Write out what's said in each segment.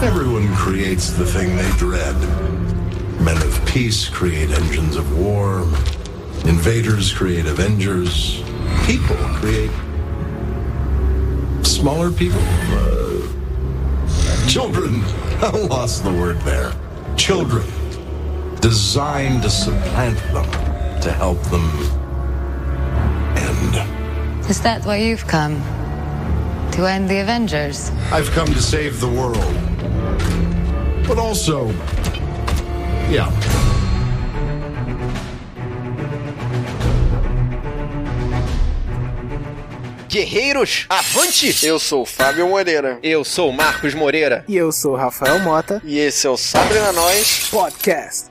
Everyone creates the thing they dread. Men of peace create engines of war. Invaders create Avengers. People create smaller people. Uh, children. I lost the word there. Children. Designed to supplant them, to help them end. Is that why you've come? To end the Avengers? I've come to save the world. But also, yeah. Guerreiros, avante! Eu sou o Fábio Moreira. Eu sou o Marcos Moreira. E eu sou o Rafael Mota. E esse é o Sabre na Nós Podcast.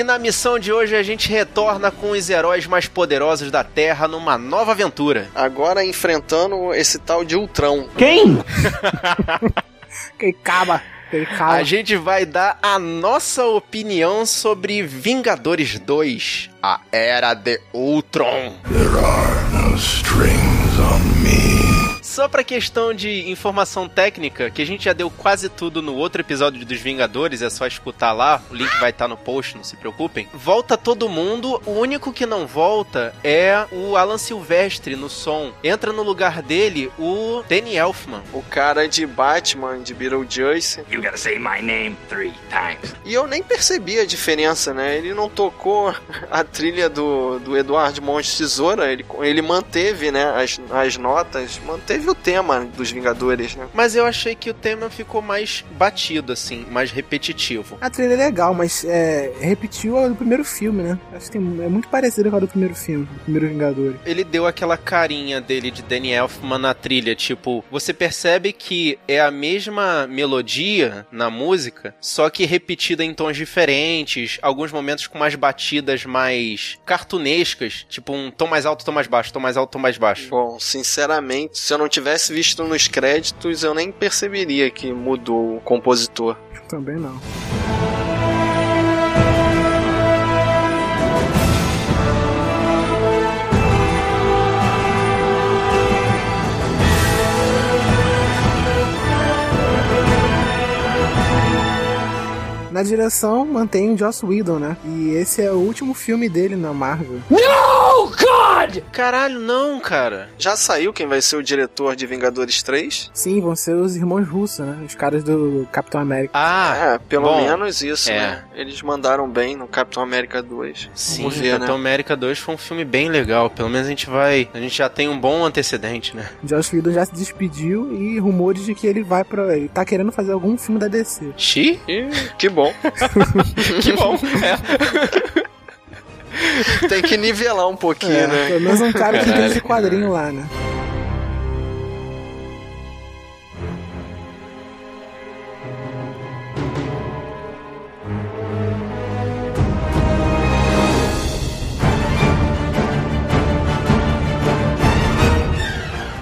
E na missão de hoje a gente retorna com os heróis mais poderosos da Terra numa nova aventura. Agora enfrentando esse tal de Ultrão. Quem? Quem caba. Quem A gente vai dar a nossa opinião sobre Vingadores 2, a Era de Ultron. There are no strings. Só pra questão de informação técnica, que a gente já deu quase tudo no outro episódio dos Vingadores, é só escutar lá, o link vai estar no post, não se preocupem. Volta todo mundo, o único que não volta é o Alan Silvestre no som. Entra no lugar dele o Danny Elfman. O cara de Batman, de Beetlejuice. You gotta say my name three times. E eu nem percebi a diferença, né? Ele não tocou a trilha do, do Eduardo Monte Tesoura, ele, ele manteve, né, as, as notas, manteve o tema dos Vingadores, né? Mas eu achei que o tema ficou mais batido, assim, mais repetitivo. A trilha é legal, mas é, repetiu a do primeiro filme, né? Acho que tem- é muito parecido com a do primeiro filme, do primeiro Vingadores. ele deu aquela carinha dele de Danny Elfman na trilha, tipo, você percebe que é a mesma melodia na música, só que repetida em tons diferentes, alguns momentos com mais batidas mais cartunescas, tipo um tom mais alto, tom mais baixo, tom mais alto, tom mais baixo. Bom, sinceramente, se eu não tivesse visto nos créditos, eu nem perceberia que mudou o compositor. Também não. Na direção mantém o Joss Whedon, né? E esse é o último filme dele na Marvel. Caralho, não, cara. Já saiu quem vai ser o diretor de Vingadores 3? Sim, vão ser os irmãos russos, né? Os caras do Capitão América. Ah, é, pelo bom, menos isso, é. né? Eles mandaram bem no Capitão América 2. sim, Vamos ver, Capitão né? América 2 foi um filme bem legal, pelo menos a gente vai, a gente já tem um bom antecedente, né? Joss Whedon já se despediu e rumores de que ele vai pra. Ele tá querendo fazer algum filme da DC. Xi? Ih, que bom. Que bom. É. Tem que nivelar um pouquinho, É, né? pelo menos um cara que tem esse quadrinho lá, né?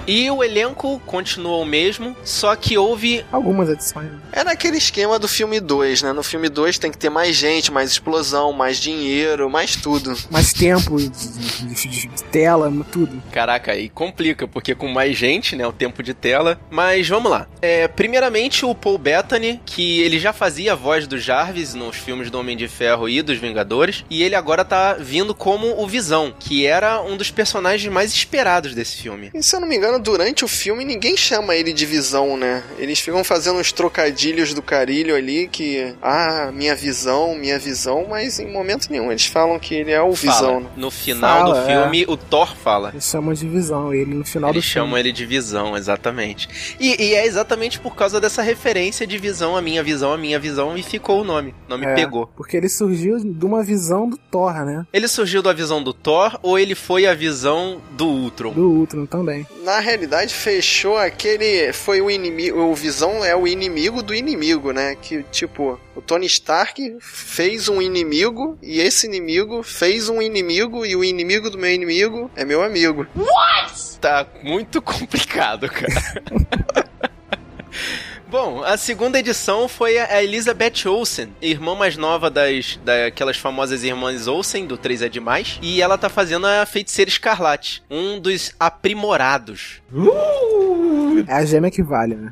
E o elenco continuou o mesmo, só que houve Algumas edições. né? É naquele esquema do filme 2, né? No filme 2 tem que ter mais gente, mais explosão, mais dinheiro, mais tudo. Mais tempo de, de- de- de tela, tudo. Caraca, aí complica, porque com mais gente, né, o tempo de tela. Mas vamos lá. É, primeiramente, o Paul Bettany, que ele já fazia a voz do Jarvis nos filmes do Homem de Ferro e dos Vingadores, e ele agora tá vindo como o Visão, que era um dos personagens mais esperados desse filme. E se eu não me engano, durante o filme ninguém chama ele de visão, né? Eles ficam fazendo uns trocadilhos do carilho ali que. Ah, minha visão, minha visão, mas em momento nenhum. Eles falam que ele é o visão. Fala. né? No final Fala, do filme, o Thor fala. Eles chamam de visão. Ele no final Eles do chamam filme. ele de visão, exatamente. E, e é exatamente por causa dessa referência de visão, a minha visão, a minha visão, e ficou o nome. O nome É, pegou. Porque ele surgiu de uma visão do Thor, né? Ele surgiu da visão do Thor ou ele foi a visão do Ultron? Do Ultron também. Na realidade fechou aquele. Foi o inimigo. O Visão é o inimigo do inimigo, né? Que, tipo, o Tony Stark fez um inimigo e esse inimigo fez um inimigo e o inimigo do meu inimigo é meu amigo. Tá muito complicado, cara. Bom, a segunda edição foi a Elizabeth Olsen, irmã mais nova das daquelas famosas irmãs Olsen do 3 é demais, e ela tá fazendo a Feiticeira Escarlate, um dos aprimorados. É a gêmea que vale, né?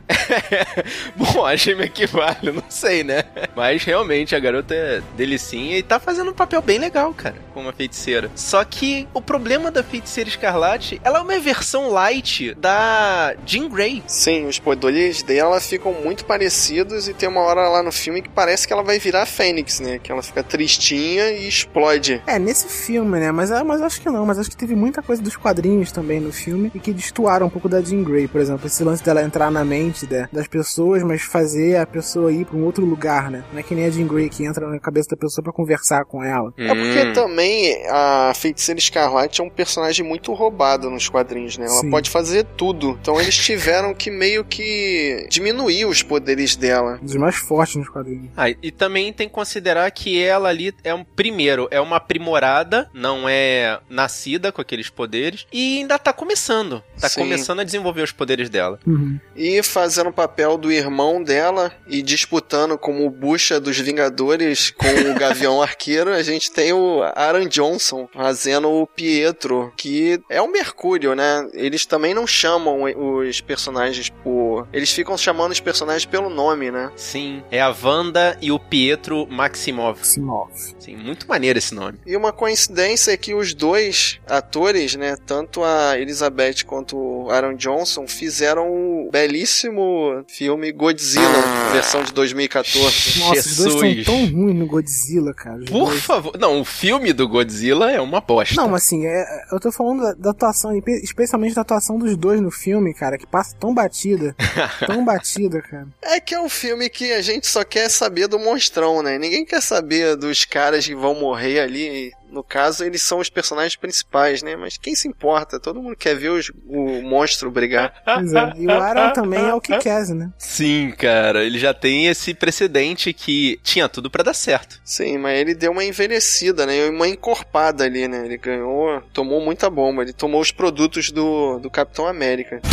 Bom, a gêmea que vale, não sei, né? Mas realmente a garota é delicinha e tá fazendo um papel bem legal, cara, como a feiticeira. Só que o problema da Feiticeira Escarlate, ela é uma versão light da Jean Grey. Sim, os poderes dela ficam muito parecidos e tem uma hora lá no filme que parece que ela vai virar a Fênix, né? Que ela fica tristinha e explode. É, nesse filme, né? Mas, mas acho que não. Mas acho que teve muita coisa dos quadrinhos também no filme e que destoaram um pouco da Jean Grey, por exemplo. Esse lance dela entrar na mente né, das pessoas, mas fazer a pessoa ir pra um outro lugar, né? Não é que nem a Jean Grey que entra na cabeça da pessoa para conversar com ela. É porque também a Feiticeira Escarlate é um personagem muito roubado nos quadrinhos, né? Ela Sim. pode fazer tudo. Então eles tiveram que meio que diminuir os poderes dela. Um dos mais fortes nos quadrinhos. Ah, e também tem que considerar que ela ali é um primeiro, é uma aprimorada, não é nascida com aqueles poderes e ainda tá começando. Tá Sim. começando a desenvolver os poderes dela. Uhum. E fazendo o papel do irmão dela e disputando como o bucha dos Vingadores com o Gavião Arqueiro, a gente tem o Aaron Johnson fazendo o Pietro, que é o Mercúrio, né? Eles também não chamam os personagens por. Eles ficam chamando os personagens pelo nome, né? Sim, é a Wanda e o Pietro Maximov. Simov. Sim, muito maneiro esse nome. E uma coincidência é que os dois atores, né, tanto a Elizabeth quanto o Aaron Johnson, fizeram o belíssimo filme Godzilla, versão de 2014. Nossa, os dois Jesus. estão tão ruins no Godzilla, cara. Os Por dois. favor. Não, o filme do Godzilla é uma bosta. Não, mas assim, é- eu tô falando da, da atuação, espe- especialmente da atuação dos dois no filme, cara, que passa tão batida. tão batida, cara. É que é um filme que a gente só quer saber do monstrão, né? Ninguém quer saber dos caras que vão morrer ali. No caso, eles são os personagens principais, né? Mas quem se importa? Todo mundo quer ver os- o monstro brigar. Pois é. E o Aaron também é o que quer, né? Sim, cara, ele já tem esse precedente que tinha tudo pra dar certo. Sim, mas ele deu uma envelhecida, né? E Uma encorpada ali, né? Ele ganhou, tomou muita bomba. Ele tomou os produtos do, do Capitão América.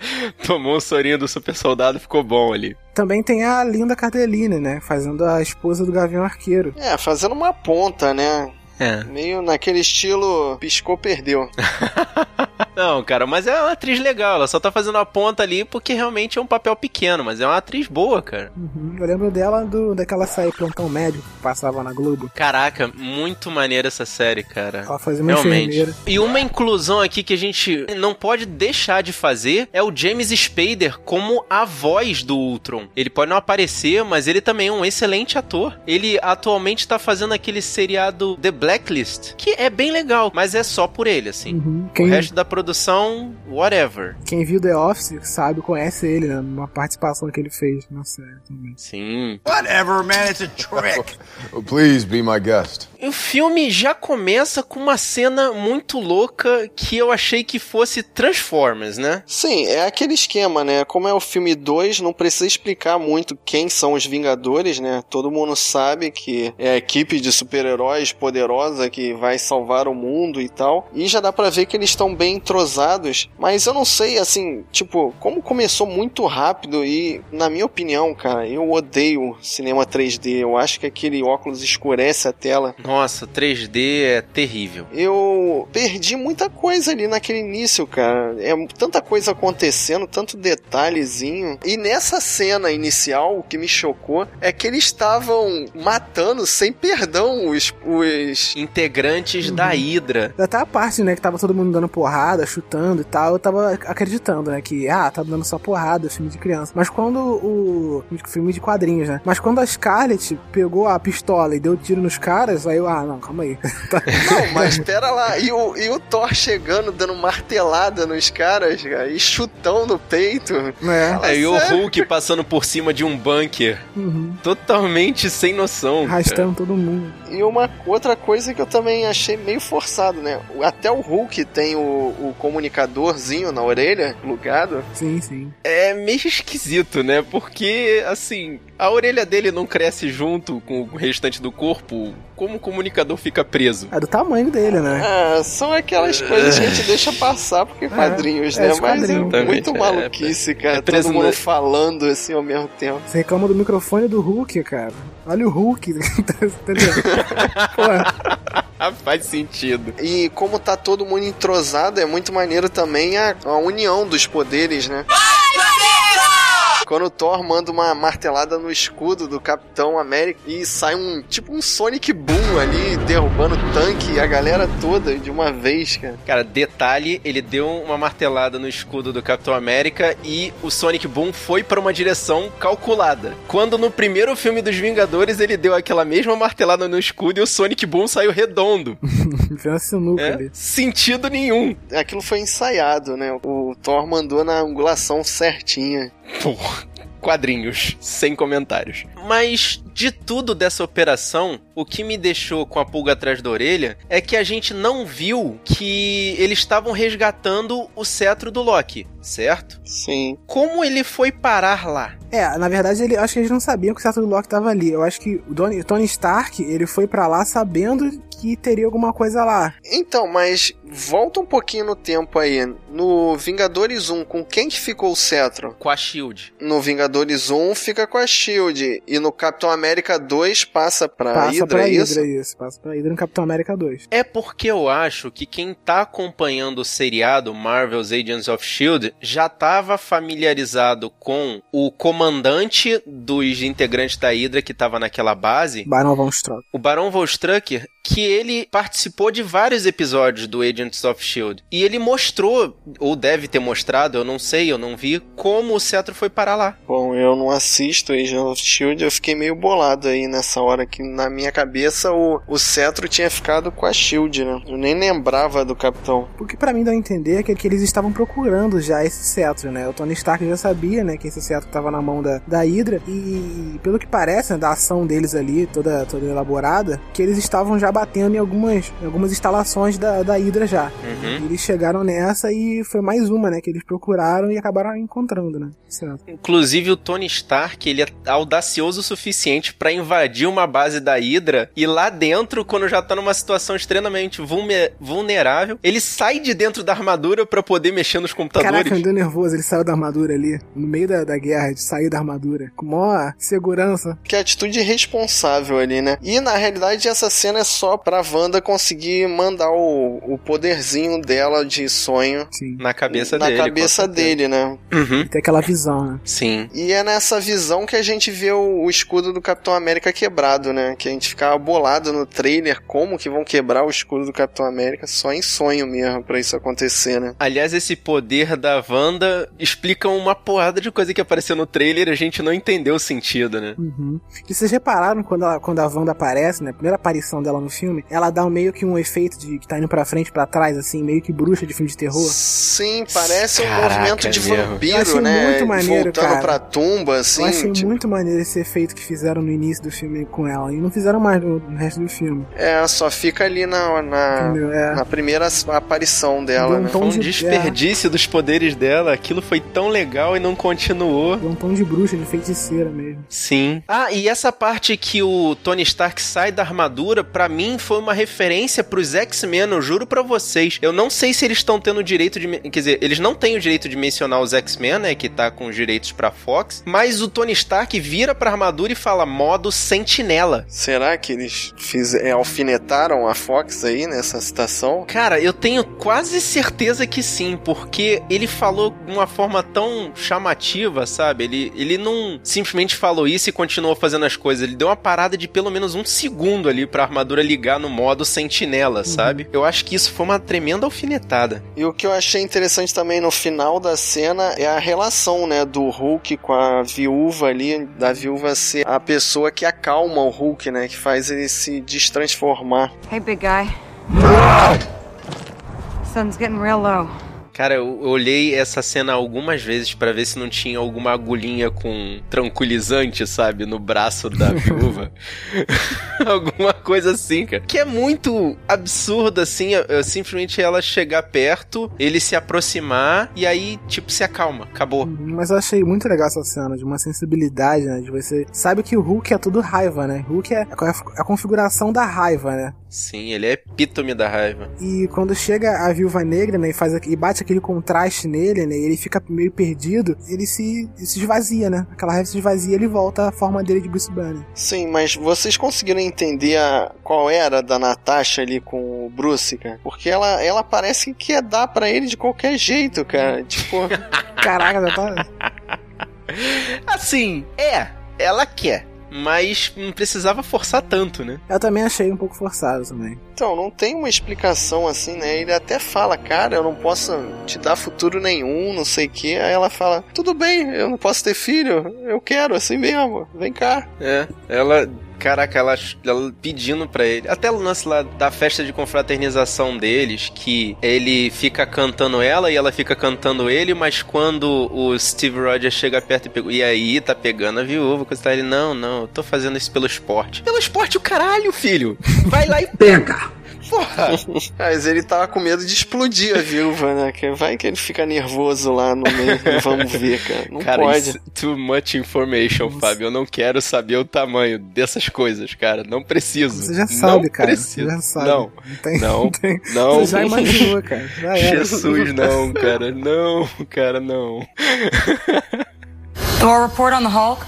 Tomou o sorinho do super soldado, ficou bom ali. Também tem a Linda Cardellini, né? Fazendo a esposa do Gavião Arqueiro. É, fazendo uma ponta, né? É. Meio naquele estilo piscou, perdeu. Não, cara, mas é uma atriz legal. Ela só tá fazendo a ponta ali porque realmente é um papel pequeno, mas é uma atriz boa, cara. Uhum. Eu lembro dela do, daquela série Plantão Médico que passava na Globo. Caraca, muito maneira essa série, cara. Ela fazia uma Realmente. enfermeira. E uma inclusão aqui que a gente não pode deixar de fazer é o James Spader como a voz do Ultron. Ele pode não aparecer, mas ele também é um excelente ator. Ele atualmente tá fazendo aquele seriado The Blacklist, que é bem legal, mas é só por ele, assim. Uhum. O Quem, resto da produção, whatever. quem viu The Office sabe, conhece ele, né? Uma participação que ele fez na série também. Sim. Whatever, man, it's a trick. Please be my guest. O filme já começa com uma cena muito louca que eu achei que fosse Transformers, né? Sim, é aquele esquema, né? Como é o filme 2, não precisa explicar muito quem são os Vingadores, né? Todo mundo sabe que é a equipe de super-heróis poderosa que vai salvar o mundo e tal. E já dá pra ver que eles estão bem entrosados. Mas eu não sei, assim, tipo, como começou muito rápido e, na minha opinião, cara, eu odeio cinema 3D. Eu acho que aquele óculos escurece a tela. Nossa, 3D é terrível. Eu perdi muita coisa ali naquele início, cara. É tanta coisa acontecendo, tanto detalhezinho. E nessa cena inicial, o que me chocou é que eles estavam matando sem perdão os. os... Integrantes da Hydra. Até a parte, né, que tava todo mundo dando porrada, chutando e tal, eu tava acreditando, né, que, ah, tá dando só porrada, filme de criança. Mas quando o. filme de quadrinhos, né? Mas quando a Scarlett pegou a pistola e deu tiro nos caras, aí eu eu, ah, não, calma aí. Não, mas pera lá. E o, e o Thor chegando, dando martelada nos caras, cara, e chutão no peito. É. É, e o? Hulk passando por cima de um bunker. Uhum. Totalmente sem noção. cara. Arrastando todo mundo. E uma outra coisa que eu também achei meio forçado, né? Até o Hulk tem o, o comunicadorzinho na orelha, plugado. Sim, sim. É meio esquisito, né? Porque, assim, a orelha dele não cresce junto com o restante do corpo. Como o comunicador fica preso? É do tamanho dele, né? Ah, são aquelas coisas que a gente deixa passar porque quadrinhos, é, né? os Mas é quadrinhos. muito é, maluquice, cara. é preso Todo mundo no- falando assim ao mesmo tempo. Você reclama do microfone do Hulk, cara. Olha o Hulk. Entendeu? Pô, Ah, faz sentido. E como tá todo mundo entrosado, é muito maneiro também a, a união dos poderes, né? Quando o Thor manda uma martelada no escudo do Capitão América e sai um tipo um Sonic Boom ali, derrubando o tanque e a galera toda de uma vez, cara. Cara, detalhe, ele deu uma martelada no escudo do Capitão América e o Sonic Boom foi pra uma direção calculada. Quando no primeiro filme dos Vingadores ele deu aquela mesma martelada no escudo e o Sonic Boom saiu redondo. uma sinuca É? ali. Sentido nenhum. Aquilo foi ensaiado, né? O Thor mandou na angulação certinha. Porra. Quadrinhos, sem comentários. Mas de tudo dessa operação, o que me deixou com a pulga atrás da orelha é que a gente não viu que eles estavam resgatando o cetro do Loki, certo? Sim. Como ele foi parar lá? É, na verdade, ele, acho que eles não sabiam que o certo do Loki tava ali. Eu acho que o Tony, Tony Stark, ele foi pra lá sabendo que teria alguma coisa lá. Então, mas volta um pouquinho no tempo aí. No Vingadores 1, com quem que ficou o cetro? Com a Shield. No Vingadores 1 fica com a Shield. E no Capitão América 2 passa pra passa Hydra, pra é isso? Hydra, isso. Passa pra Hydra no Capitão América 2. É porque eu acho que quem tá acompanhando o seriado Marvel's Agents of Shield já tava familiarizado com o comandante dos integrantes da Hydra que tava naquela base, Barão Von Stroke. o Barão Von Strucker, que ele participou de vários episódios do Agents of Shield. E ele mostrou, ou deve ter mostrado, eu não sei, eu não vi, como o cetro foi parar lá. Bom, eu não assisto Agent of Shield, eu fiquei meio bolado aí nessa hora que na minha cabeça o, o cetro tinha ficado com a Shield, né? Eu nem lembrava do Capitão. O que pra mim dá a entender é que, que eles estavam procurando já esse cetro, né? O Tony Stark já sabia, né, que esse cetro tava na mão da, da Hydra e pelo que parece, né, da ação deles ali, toda, toda elaborada, que eles estavam já batendo em algumas, em algumas instalações da, da Hydra já. Uhum. Eles chegaram nessa e foi mais uma, né, que eles procuraram e acabaram encontrando, né? Certo. Inclusive o Tony Stark, ele é audacioso o suficiente pra invadir uma base da Hydra e lá dentro, quando já tá numa situação extremamente vulne- vulnerável, ele sai de dentro da armadura pra poder mexer nos computadores. Caraca, me deu nervoso, ele saiu da armadura ali, no meio da, da guerra, de sair da armadura, com maior segurança. Que atitude irresponsável ali, né? E na realidade essa cena é só pra Wanda conseguir mandar o, o poderzinho dela de sonho Sim. na cabeça na dele. com cabeça dele, né? Uhum. Tem aquela visão, né? Sim. E é nessa visão que a gente vê o, o escudo do Capitão América quebrado, né? Que a gente ficava bolado no trailer como que vão quebrar o escudo do Capitão América só em sonho mesmo pra isso acontecer, né? Aliás, esse poder da Wanda explica uma porrada de coisa que apareceu no trailer e a gente não entendeu o sentido, né? Uhum. E vocês repararam quando, ela, quando a Wanda aparece, né? A primeira aparição dela no filme, ela dá um meio que um efeito de que tá indo pra frente, pra trás, assim, meio que bruxa de filme de terror. Sim, parece um Caraca, movimento de é mesmo. Vampiro, né? muito maneiro, Voltando cara. pra tumba, assim. Eu achei tipo, muito maneiro esse efeito que fizeram no início do filme com ela. E não fizeram mais no, no resto do filme. É, só fica ali na, na? É. na primeira aparição dela, um né? Foi um de- desperdício dos poderes dela. Aquilo foi tão legal e não continuou. Deu um tom de bruxa, de feiticeira mesmo. Sim. Ah, e essa parte que o Tony Stark sai da armadura, pra mim foi uma referência pros X-Men, eu juro pra vocês. Eu não sei se eles estão tendo o direito de. Quer dizer, eles não têm o direito de mencionar os X-Men, né? Que tá com os direitos pra Fox. Mas o Tony Stark vira pra armadura e fala modo sentinela. Será que eles fiz, é, alfinetaram a Fox aí nessa citação? Cara, eu tenho quase certeza que sim, porque ele falou de uma forma tão chamativa, sabe? Ele, ele não simplesmente falou isso e continuou fazendo as coisas. Ele deu uma parada de pelo menos um segundo ali pra armadura ligar no modo sentinela, sabe? Eu acho que isso foi uma tremenda alfinetada. E o que eu achei interessante também no final da cena é a relação, né, do Hulk com a viúva ali, da viúva ser a pessoa que acalma o Hulk, né, que faz ele se destransformar. Hey, big guy. Sun's getting real low. Cara, eu olhei essa cena algumas vezes pra ver se não tinha alguma agulhinha com tranquilizante, sabe, no braço da viúva. Alguma coisa assim, cara. Que é muito absurdo, assim, eu- eu simplesmente ela chegar perto, ele se aproximar e aí, tipo, se acalma. Acabou. Mas eu achei muito legal essa cena, de uma sensibilidade, né? De você. Sabe que o Hulk é tudo raiva, né? Hulk é a, a configuração da raiva, né? Sim, ele é epítome da raiva. E quando chega a viúva negra, né, e, faz, e bate aquele contraste nele, né, e ele fica meio perdido, ele se, ele se esvazia, né? Aquela raiva se esvazia e ele volta à forma dele de Bruce Banner. Sim, mas vocês conseguiram entender a, qual era da Natasha ali com o Bruce, cara? Porque ela, ela parece que ia dar pra ele de qualquer jeito, cara. Tipo, Caraca, já tá. Assim, é, ela quer. Mas não precisava forçar tanto, né? Eu também achei um pouco forçado também. Então, não tem uma explicação assim, né? Ele até fala, cara, eu não posso te dar futuro nenhum, não sei o que. Aí ela fala, tudo bem, eu não posso ter filho, eu quero, assim mesmo, vem cá. É, ela. Caraca, ela, ela pedindo pra ele. Até o lance lá da festa de confraternização deles, que ele fica cantando ela e ela fica cantando ele, mas quando o Steve Rogers chega perto e pega. E aí, tá pegando a viúva, coisa e tal. Ele, não, não, eu tô fazendo isso pelo esporte. Pelo esporte o caralho, filho! Vai lá e pega! Porra! Mas ele tava com medo de explodir a viúva, né? Que vai que ele fica nervoso lá no meio. Vamos ver, cara. Não cara, pode. isso- too much information, Fábio. Eu não quero saber o tamanho dessas coisas, cara. Não preciso. Você já não sabe, cara. Preciso. Você já sabe. Não, tem, não, tem. não. Você já imaginou, cara. Já. Jesus, não, cara. Não, cara, não. Thor, report on the Hulk.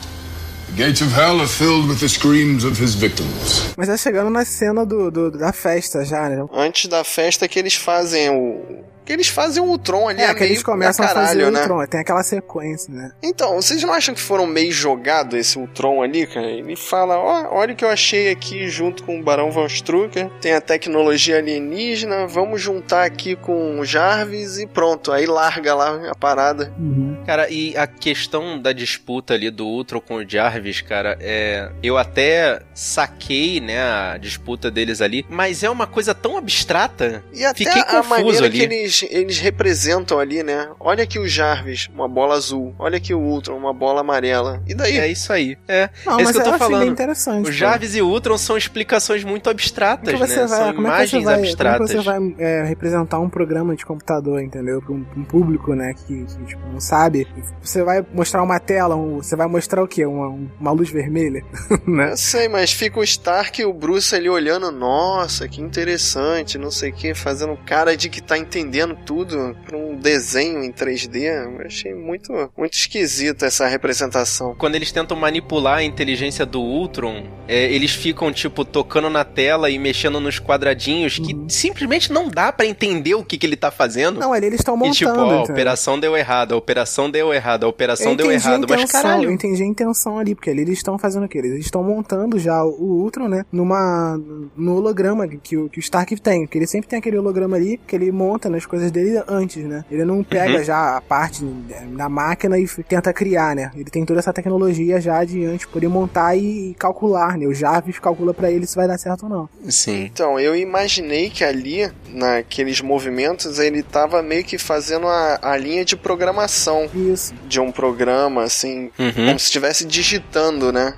Gates of hell are filled with the screams of his victims. Mas tá chegando na cena do, do- da festa já, né? Antes da festa que eles fazem o. Que eles fazem o Ultron ali. É, que meio eles começam a fazer caralho, o né? Ultron. Tem aquela sequência, né? Então, vocês não acham que foram meio jogado esse Ultron ali, cara? Ele fala, ó, olha o que eu achei aqui junto com o Barão Von Strucker, tem a tecnologia alienígena, vamos juntar aqui com o Jarvis e pronto, aí larga lá a parada. Uhum. Cara, e a questão da disputa ali do Ultron com o Jarvis, cara, é. Eu até saquei, né, a disputa deles ali, mas é uma coisa tão abstrata. E até Fiquei a confuso maneira ali. que eles, eles representam ali, né? Olha aqui o Jarvis, uma bola azul. Olha aqui o Ultron, uma bola amarela. E daí? É isso aí. É. Não, é isso mas que eu tô falando. interessante. O pô. Jarvis e o Ultron são explicações muito abstratas, Como é que você né? vai, são como é que você imagens vai, como é abstratas. que você vai é, representar um programa de computador, entendeu? Pra um, um público, né, que, que, tipo, não sabe. Você vai mostrar uma tela, um- você vai mostrar o quê? Uma, um- uma luz vermelha? né? Eu sei, mas fica o Stark e o Bruce ali olhando, nossa, que interessante, não sei o que, fazendo cara de que tá entendendo tudo pra um desenho em 3D. Eu achei muito, muito esquisito essa representação. Quando eles tentam manipular a inteligência do Ultron, é, eles ficam, tipo, tocando na tela e mexendo nos quadradinhos que simplesmente não dá pra entender o que, que ele tá fazendo. Não, ali eles estão montando. e tipo, ó, a operação deu errado, a operação deu errado, a operação Eu deu errado. Mas intenção, Eu caralho, entendi a intenção ali, porque ali eles estão fazendo o quê? Eles estão montando já o Ultron, né? Numa. No holograma que o, que o Stark tem. Que ele sempre tem aquele holograma ali que ele monta nas coisas dele antes, né? Ele não pega Uhum. já a parte da máquina e tenta criar, né? Ele tem toda essa tecnologia já de antes poder montar e, calcular, né? O Jarvis calcula pra ele se vai dar certo ou não. sim. Então, eu imaginei que ali, naqueles movimentos, ele tava meio que fazendo a, a linha de programação Isso. de um programa, assim, Uhum. como se estivesse digitando, né?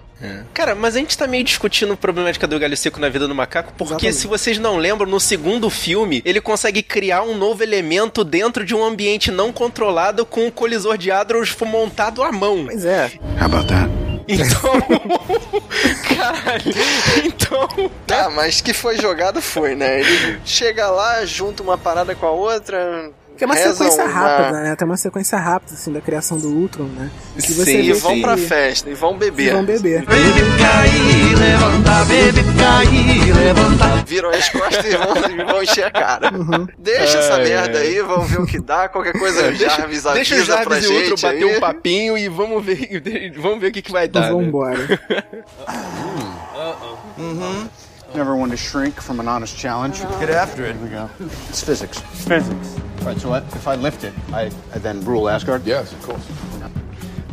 Cara, mas a gente tá meio discutindo a problemática do galho seco na vida do macaco, porque Exatamente. se vocês não lembram, no segundo filme, ele consegue criar um novo elemento dentro de um ambiente não controlado com o colisor de hadrons montado à mão. Pois é. How about that? Então. Caralho. Então. Tá, mas que foi jogado foi, né? Ele chega lá, junta uma parada com a outra. Que é uma reza sequência uma- rápida, né? Tem uma sequência rápida, assim, da criação do Ultron, né? Que você Sim, E vão que- pra festa, e vão beber. vão beber. Viram as costas e vão, e vão encher a cara. Uhum. Deixa essa Ai, merda aí, vamos ver o que dá. Qualquer coisa, o Jarvis avisa Deixa o Jarvis pra e o outro gente bater um papinho e vamos ver, vamos ver o que, que vai dar. Né? vambora. Never one to shrink from an honest challenge. Get after it. Here we go. It's physics. Physics. All right, so if I lift it, I, I then rule Asgard? Yes, of course.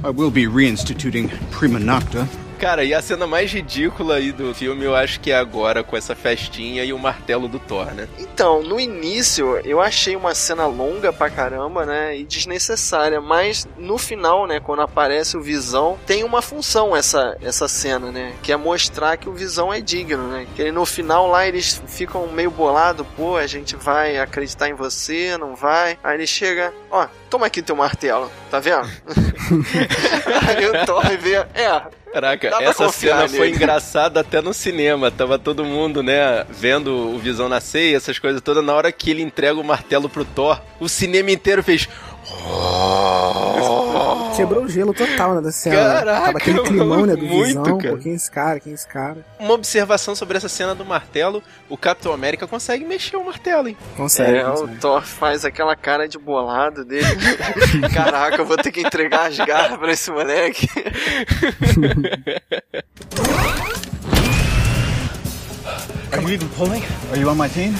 I will be reinstituting Prima Nocta. Cara, e a cena mais ridícula aí do filme, eu acho que é agora, com essa festinha e o martelo do Thor, né? Então, no início, eu achei uma cena longa pra caramba, né? E desnecessária. Mas no final, né? Quando aparece o Visão, tem uma função essa, essa cena, né? Que é mostrar que o Visão é digno, né? Que no final lá eles ficam meio bolados. Pô, a gente vai acreditar em você, não vai? Aí ele chega, ó, toma aqui teu martelo, tá vendo? Aí o Thor vê, é, Caraca, essa cena foi nele. engraçada até no cinema. Tava todo mundo, né, vendo o Visão nascer e essas coisas todas. Na hora que ele entrega o martelo pro Thor, o cinema inteiro fez. Quebrou o gelo total, né, da cena. Caraca, Tava aquele climão, né, do muito, visão. cara. Pô, quem é esse cara, quem é esse cara? Uma observação sobre essa cena do martelo: o Capitão América consegue mexer o martelo, hein? Consegue, É, o consegue. Thor faz aquela cara de bolado dele. Caraca, eu vou ter que entregar as garras pra esse moleque. Are you even pulling? Are you on my team?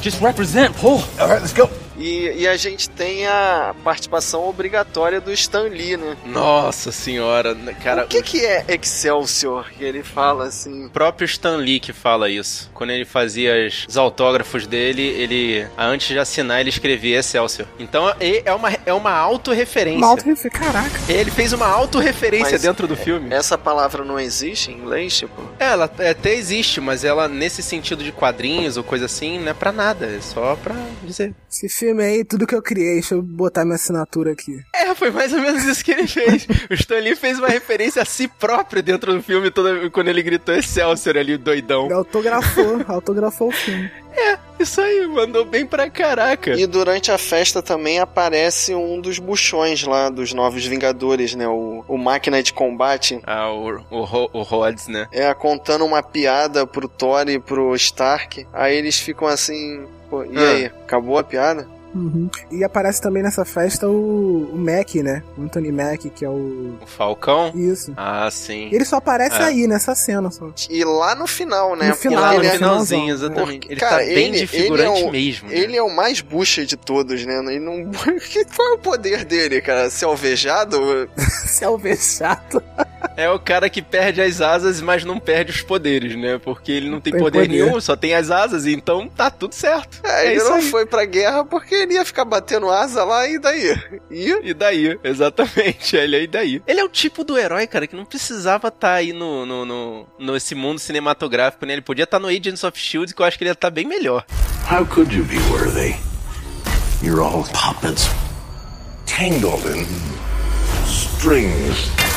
Just represent, pull. All right, let's go. E, e a gente tem a participação obrigatória do Stan Lee, né? Nossa senhora, né, cara. o que, que é Excelsior? Que ele fala assim. O próprio Stan Lee que fala isso. Quando ele fazia os autógrafos dele, ele antes de assinar ele escrevia Excelsior. Então é é uma é uma autorreferência. Uma auto Caraca. Ele fez uma autorreferência Mas dentro do filme. Essa palavra não existe em inglês, tipo. Ela até existe, mas ela nesse sentido de quadrinhos ou coisa assim, não é pra nada, é só pra dizer. Esse filme aí, tudo que eu criei, deixa eu botar minha assinatura aqui. É, foi mais ou menos isso que ele fez. o Stan Lee fez uma referência a si próprio dentro do filme toda, quando ele gritou Excelsior ali, doidão. Ele autografou, autografou o filme. Isso aí, mandou bem pra caraca. E durante a festa também aparece um dos buchões lá dos Novos Vingadores, né? O, o máquina de combate. Ah, o, o, o Rhodes, né? É, contando uma piada pro Thor e pro Stark. Aí eles ficam assim. Pô, e Ah. aí? Acabou a piada? Uhum. E aparece também nessa festa o, o Mac, né? O Anthony Mac, que é o. O Falcão. Isso. Ah, sim. Ele só aparece É. aí, nessa cena só. E lá no final, né? No final, Lá no ele, é, finalzinho, finalzão, exatamente. Porque, ele cara, tá bem ele- de figurante ele é o- mesmo. né? ele é o mais bucha de todos, né? Ele não. Que- Qual é o poder dele, cara? Ser alvejado? Se é o chato. É o cara que perde as asas, mas não perde os poderes, né? Porque ele não tem, Tem poder, poder. nenhum, só tem as asas, então tá tudo certo. É, É ele isso não aí. foi pra guerra porque ele ia ficar batendo asa lá e daí? E E daí, exatamente, ele é e daí. Ele é o tipo do herói, cara, que não precisava estar aí no, no, no, nesse mundo cinematográfico, né? Ele podia estar no Agents of S.H.I.E.L.D., que eu acho que ele ia estar bem melhor. How could you be worthy? You're all puppets, tangled in strings.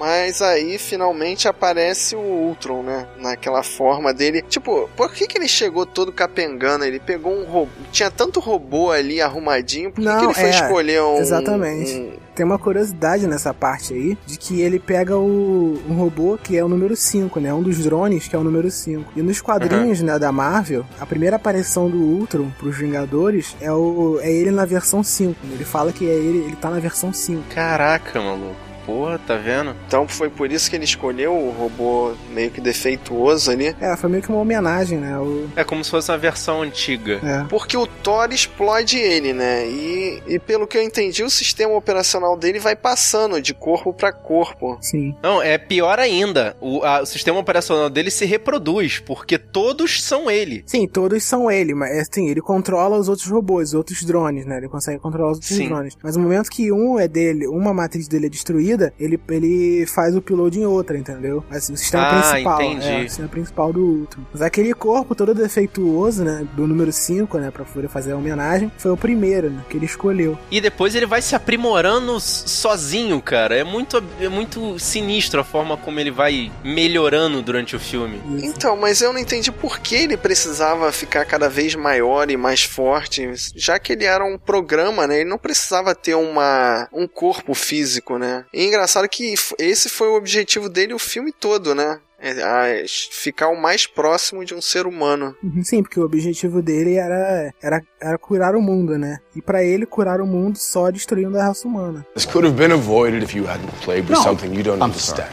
Mas aí finalmente aparece o Ultron, né? Naquela forma dele. Tipo, por que, que ele chegou todo capengando? Ele pegou um robô. Tinha tanto robô ali arrumadinho. Por que, Não, que ele foi é, escolher um. exatamente. um- Tem uma curiosidade nessa parte aí, de que ele pega o, um robô que é o número 5, né? Um dos drones que é o número 5. E nos quadrinhos, né, da Marvel, a primeira aparição do Ultron pros Vingadores é, o, é ele na versão 5. Ele fala que é ele, ele tá na versão 5. Caraca, maluco. Porra, tá vendo? Então foi por isso que ele escolheu o robô meio que defeituoso ali. É, foi meio que uma homenagem, né? O, É como se fosse uma versão antiga. é. Porque o Thor explode ele, né? E, e pelo que eu entendi, o sistema operacional dele vai passando de corpo pra corpo. Sim. Não, é pior ainda. O, a- o sistema operacional dele se reproduz, porque todos são ele. Sim, todos são ele, mas assim, ele controla os outros robôs, os outros drones, né? Ele consegue controlar os outros Sim. drones. Mas no momento que um é dele, uma matriz dele é destruída, ele, ele faz o upload em outra, entendeu? Mas assim, o sistema Ah, principal. entendi. É, o sistema principal do Ultron. Mas aquele corpo todo defeituoso, né? Do número 5, né? Pra poder fazer a homenagem, foi o primeiro, né? Que ele escolheu. E depois ele vai se aprimorando sozinho, cara. É muito, é muito sinistro a forma como ele vai melhorando durante o filme. Isso. Então, mas eu não entendi por que ele precisava ficar cada vez maior e mais forte, já que ele era um programa, né? Ele não precisava ter uma, um corpo físico, né? E é engraçado que esse foi o objetivo dele o filme todo, né? É, a- ficar o mais próximo de um ser humano. Uhum, Sim, porque o objetivo dele era, era, era curar o mundo, né? E pra ele curar o mundo só destruindo a raça humana. This could have been avoided if you hadn't played with No, something you don't I'm understand.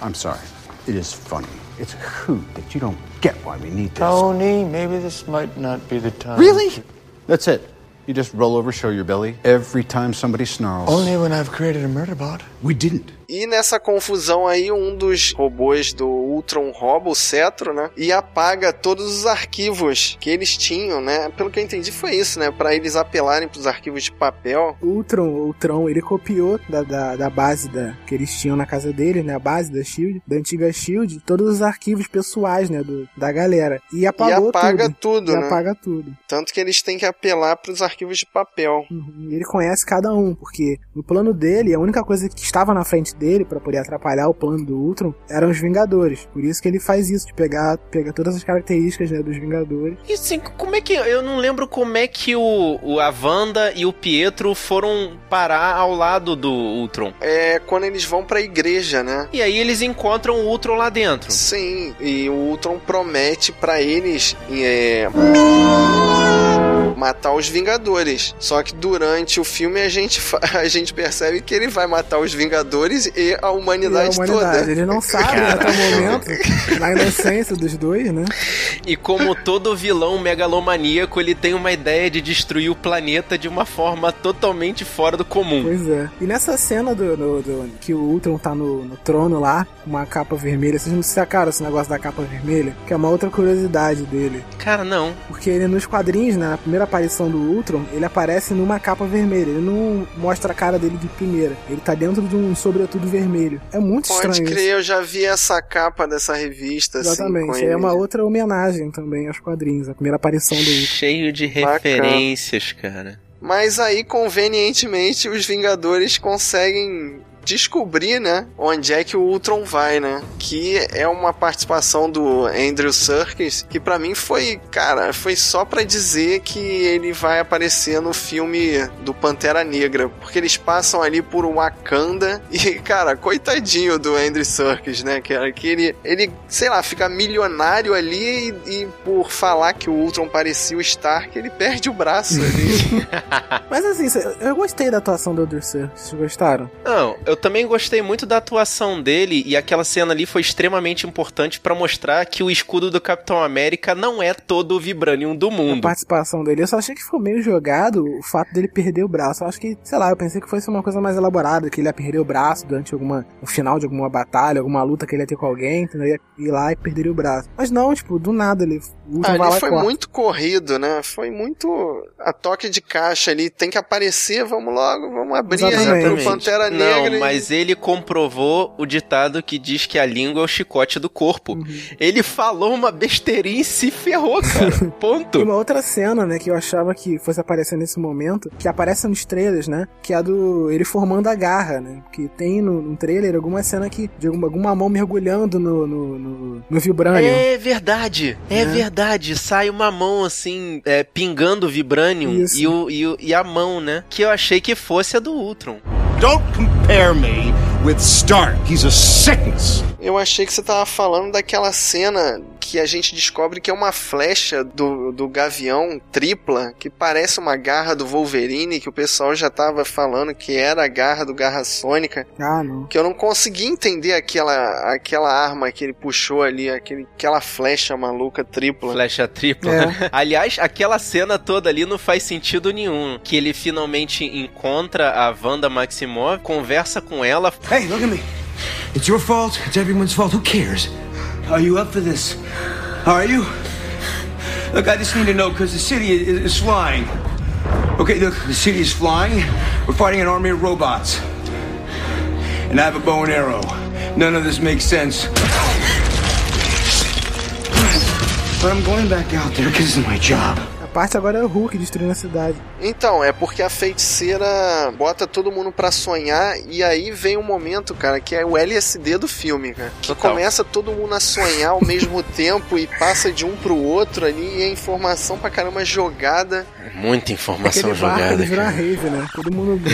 sorry. I'm sorry. It is funny. It's a hoot that you don't get why we need this. Tony, maybe this might not be the time. Really? That's it. You just roll over, show your belly every time somebody snarls. Only when I've created a murder bot. We didn't. E nessa confusão aí, um dos robôs do Ultron rouba o cetro, né? E apaga todos os arquivos que eles tinham, né? Pelo que eu entendi foi isso, né? Pra eles apelarem pros arquivos de papel. O Ultron, o Ultron, ele copiou da, da, da base da, que eles tinham na casa dele, né? A base da SHIELD, da antiga SHIELD, todos os arquivos pessoais, né? Do, da galera. E apagou e apaga tudo. tudo e né? apaga tudo. Tanto que eles têm que apelar pros arquivos de papel. Uhum. E ele conhece cada um, porque no plano dele, a única coisa que estava na frente dele para poder atrapalhar o plano do Ultron eram os Vingadores. Por isso que ele faz isso, de pegar, pegar todas as características né, dos Vingadores. E assim, como é que. Eu não lembro como é que o, o, a Wanda e o Pietro foram parar ao lado do Ultron. É quando eles vão pra igreja, né? E aí eles encontram o Ultron lá dentro. Sim, e o Ultron promete para eles. É matar os Vingadores. Só que durante o filme a gente, a gente percebe que ele vai matar os Vingadores e a humanidade, e a humanidade. toda. Ele não sabe até o momento, na inocência dos dois, né? E como todo vilão megalomaníaco, ele tem uma ideia de destruir o planeta de uma forma totalmente fora do comum. Pois é. E nessa cena do, do, do que o Ultron tá no, no trono lá, uma capa vermelha, vocês não se sacaram esse negócio da capa vermelha? Que é uma outra curiosidade dele. Cara, não. Porque ele nos quadrinhos, né, na primeira aparição do Ultron, ele aparece numa capa vermelha. Ele não mostra a cara dele de primeira. Ele tá dentro de um sobretudo vermelho. É muito Pode estranho. crer, isso. eu já vi essa capa dessa revista. Exatamente. Assim, é uma outra homenagem também aos quadrinhos. A primeira aparição do Ultron. Cheio de referências, cara. Mas aí, convenientemente, os Vingadores conseguem descobrir, né, onde é que o Ultron vai, né? Que é uma participação do Andrew Serkis, que para mim foi, cara, foi só para dizer que ele vai aparecer no filme do Pantera Negra, porque eles passam ali por Wakanda e, cara, coitadinho do Andrew Serkis, né, que, que ele, ele, sei lá, fica milionário ali e, e por falar que o Ultron parecia o Stark, ele perde o braço ali. Mas assim, eu gostei da atuação do Andrew Serkis, vocês gostaram? Não, eu também gostei muito da atuação dele e aquela cena ali foi extremamente importante para mostrar que o escudo do Capitão América não é todo o vibranium do mundo. A participação dele, eu só achei que foi meio jogado o fato dele perder o braço. Eu acho que, sei lá, eu pensei que fosse uma coisa mais elaborada, que ele ia perder o braço durante alguma, no final de alguma batalha, alguma luta que ele ia ter com alguém, entendeu? Ia ir lá e perderia o braço. Mas não, tipo, do nada ele. O ah, ele foi muito corrido, né? Foi muito a toque de caixa ali, tem que aparecer, vamos logo, vamos abrir Exatamente. pro Pantera Negra. Não, mas ele comprovou o ditado que diz que a língua é o chicote do corpo. Uhum. Ele falou uma besteirinha e se ferrou, cara. E Ponto. uma outra cena, né, que eu achava que fosse aparecer nesse momento, que aparece nos trailers, né, que é a do ele formando a garra, né, que tem no, no trailer alguma cena que, de alguma, alguma mão mergulhando no, no, no, no Vibranium. É verdade, é, É. verdade. Sai uma mão assim, é, pingando Vibranium Isso. e, o, e, o- e a mão, né? Que eu achei que fosse a do Ultron. Don't compare me with Stark. He's a sickness. Eu achei que você tava falando daquela cena que a gente descobre que é uma flecha do, do gavião tripla, que parece uma garra do Wolverine, que o pessoal já tava falando que era a garra do Garra Sônica, Ah, não. que eu não consegui entender aquela, aquela arma que ele puxou ali, aquele, aquela flecha maluca tripla. Flecha tripla. É. Aliás, aquela cena toda ali não faz sentido nenhum. Que ele finalmente encontra a Wanda Maximoff, conversa com ela. Hey, look at me. It's your fault. It's everyone's fault. Who cares? Are you up for this? Are you? Look, I just need to know because the city is, is flying. Okay, look, the city is flying. We're fighting an army of robots. And I have a bow and arrow. None of this makes sense. But I'm going back out there because is my job. Parte agora é o Hulk destruindo a cidade. Então, é porque a feiticeira bota todo mundo pra sonhar e aí vem um momento, cara, que é o LSD do filme, cara. Que Total. começa todo mundo a sonhar ao mesmo tempo e passa de um pro outro ali e é informação pra caramba jogada. Muita informação Aquele barco jogada. vira cara. rave, né? Todo mundo.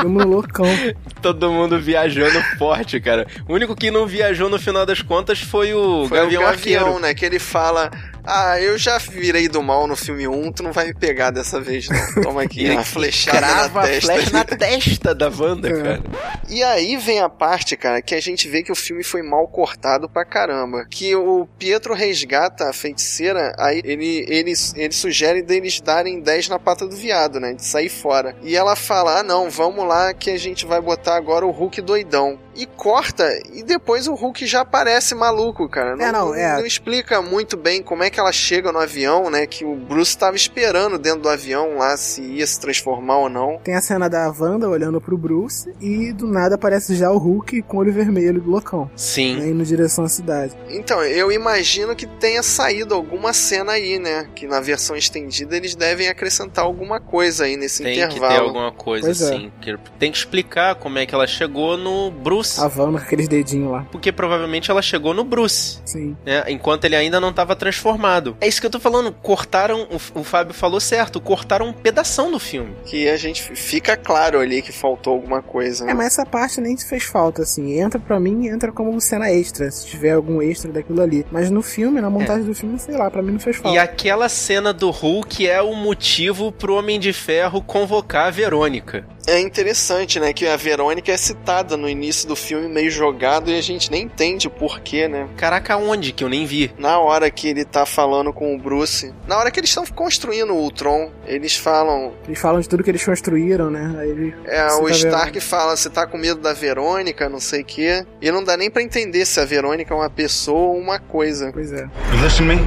Filme loucão. Todo mundo viajando forte, cara. O único que não viajou no final das contas foi o Foi Gavião o Gavião, Arqueiro. né? Que ele fala: Ah, eu já virei do mal no filme 1, tu não vai me pegar dessa vez, não. Toma aqui, uma flechada crava na testa. flecha na testa da Wanda, É. cara. E aí vem a parte, cara, que a gente vê que o filme foi mal cortado pra caramba. Que o Pietro resgata a feiticeira, aí ele, ele, ele sugere deles darem 10 na pata do viado, né? De sair fora. E ela fala: ah, não, vamos lá que a gente vai botar agora o Hulk doidão. E corta, e depois o Hulk já aparece maluco, cara. É, não, é. não explica muito bem como é que ela chega no avião, né? Que o Bruce tava esperando dentro do avião lá se ia se transformar ou não. Tem a cena da Wanda olhando pro Bruce e do nada aparece já o Hulk com o olho vermelho do loucão. Sim. Né, indo em direção à cidade. Então, eu imagino que tenha saído alguma cena aí, né? Que na versão estendida eles devem acrescentar alguma coisa aí nesse Tem que intervalo. ter alguma coisa Pois é. assim. que Tem que explicar como é que ela chegou no Bruce. A Wanda com aqueles dedinhos lá. Porque provavelmente ela chegou no Bruce. Sim. né, enquanto ele ainda não estava transformado. É isso que eu tô falando. Cortaram, o, o Fábio falou certo, cortaram um pedação do filme. Que a gente fica claro ali que faltou alguma coisa. Né? É, mas essa parte nem fez falta, assim. Entra pra mim, entra como cena extra, se tiver algum extra daquilo ali. Mas no filme, na montagem do filme, sei lá, pra mim não fez falta. E aquela cena do Hulk é o motivo pro Homem de Ferro convocar a Verônica. É interessante, né? Que a Verônica é citada no início do filme meio jogado e a gente nem entende o porquê, né? Caraca, onde que eu nem vi? Na hora que ele tá falando com o Bruce, na hora que eles estão construindo o Ultron, eles falam. Eles falam de tudo que eles construíram, né? Aí ele. É, Você o tá Stark vendo? fala, você tá com medo da Verônica, não sei o quê. E não dá nem pra entender se a Verônica é uma pessoa ou uma coisa. Pois é. You listen to me?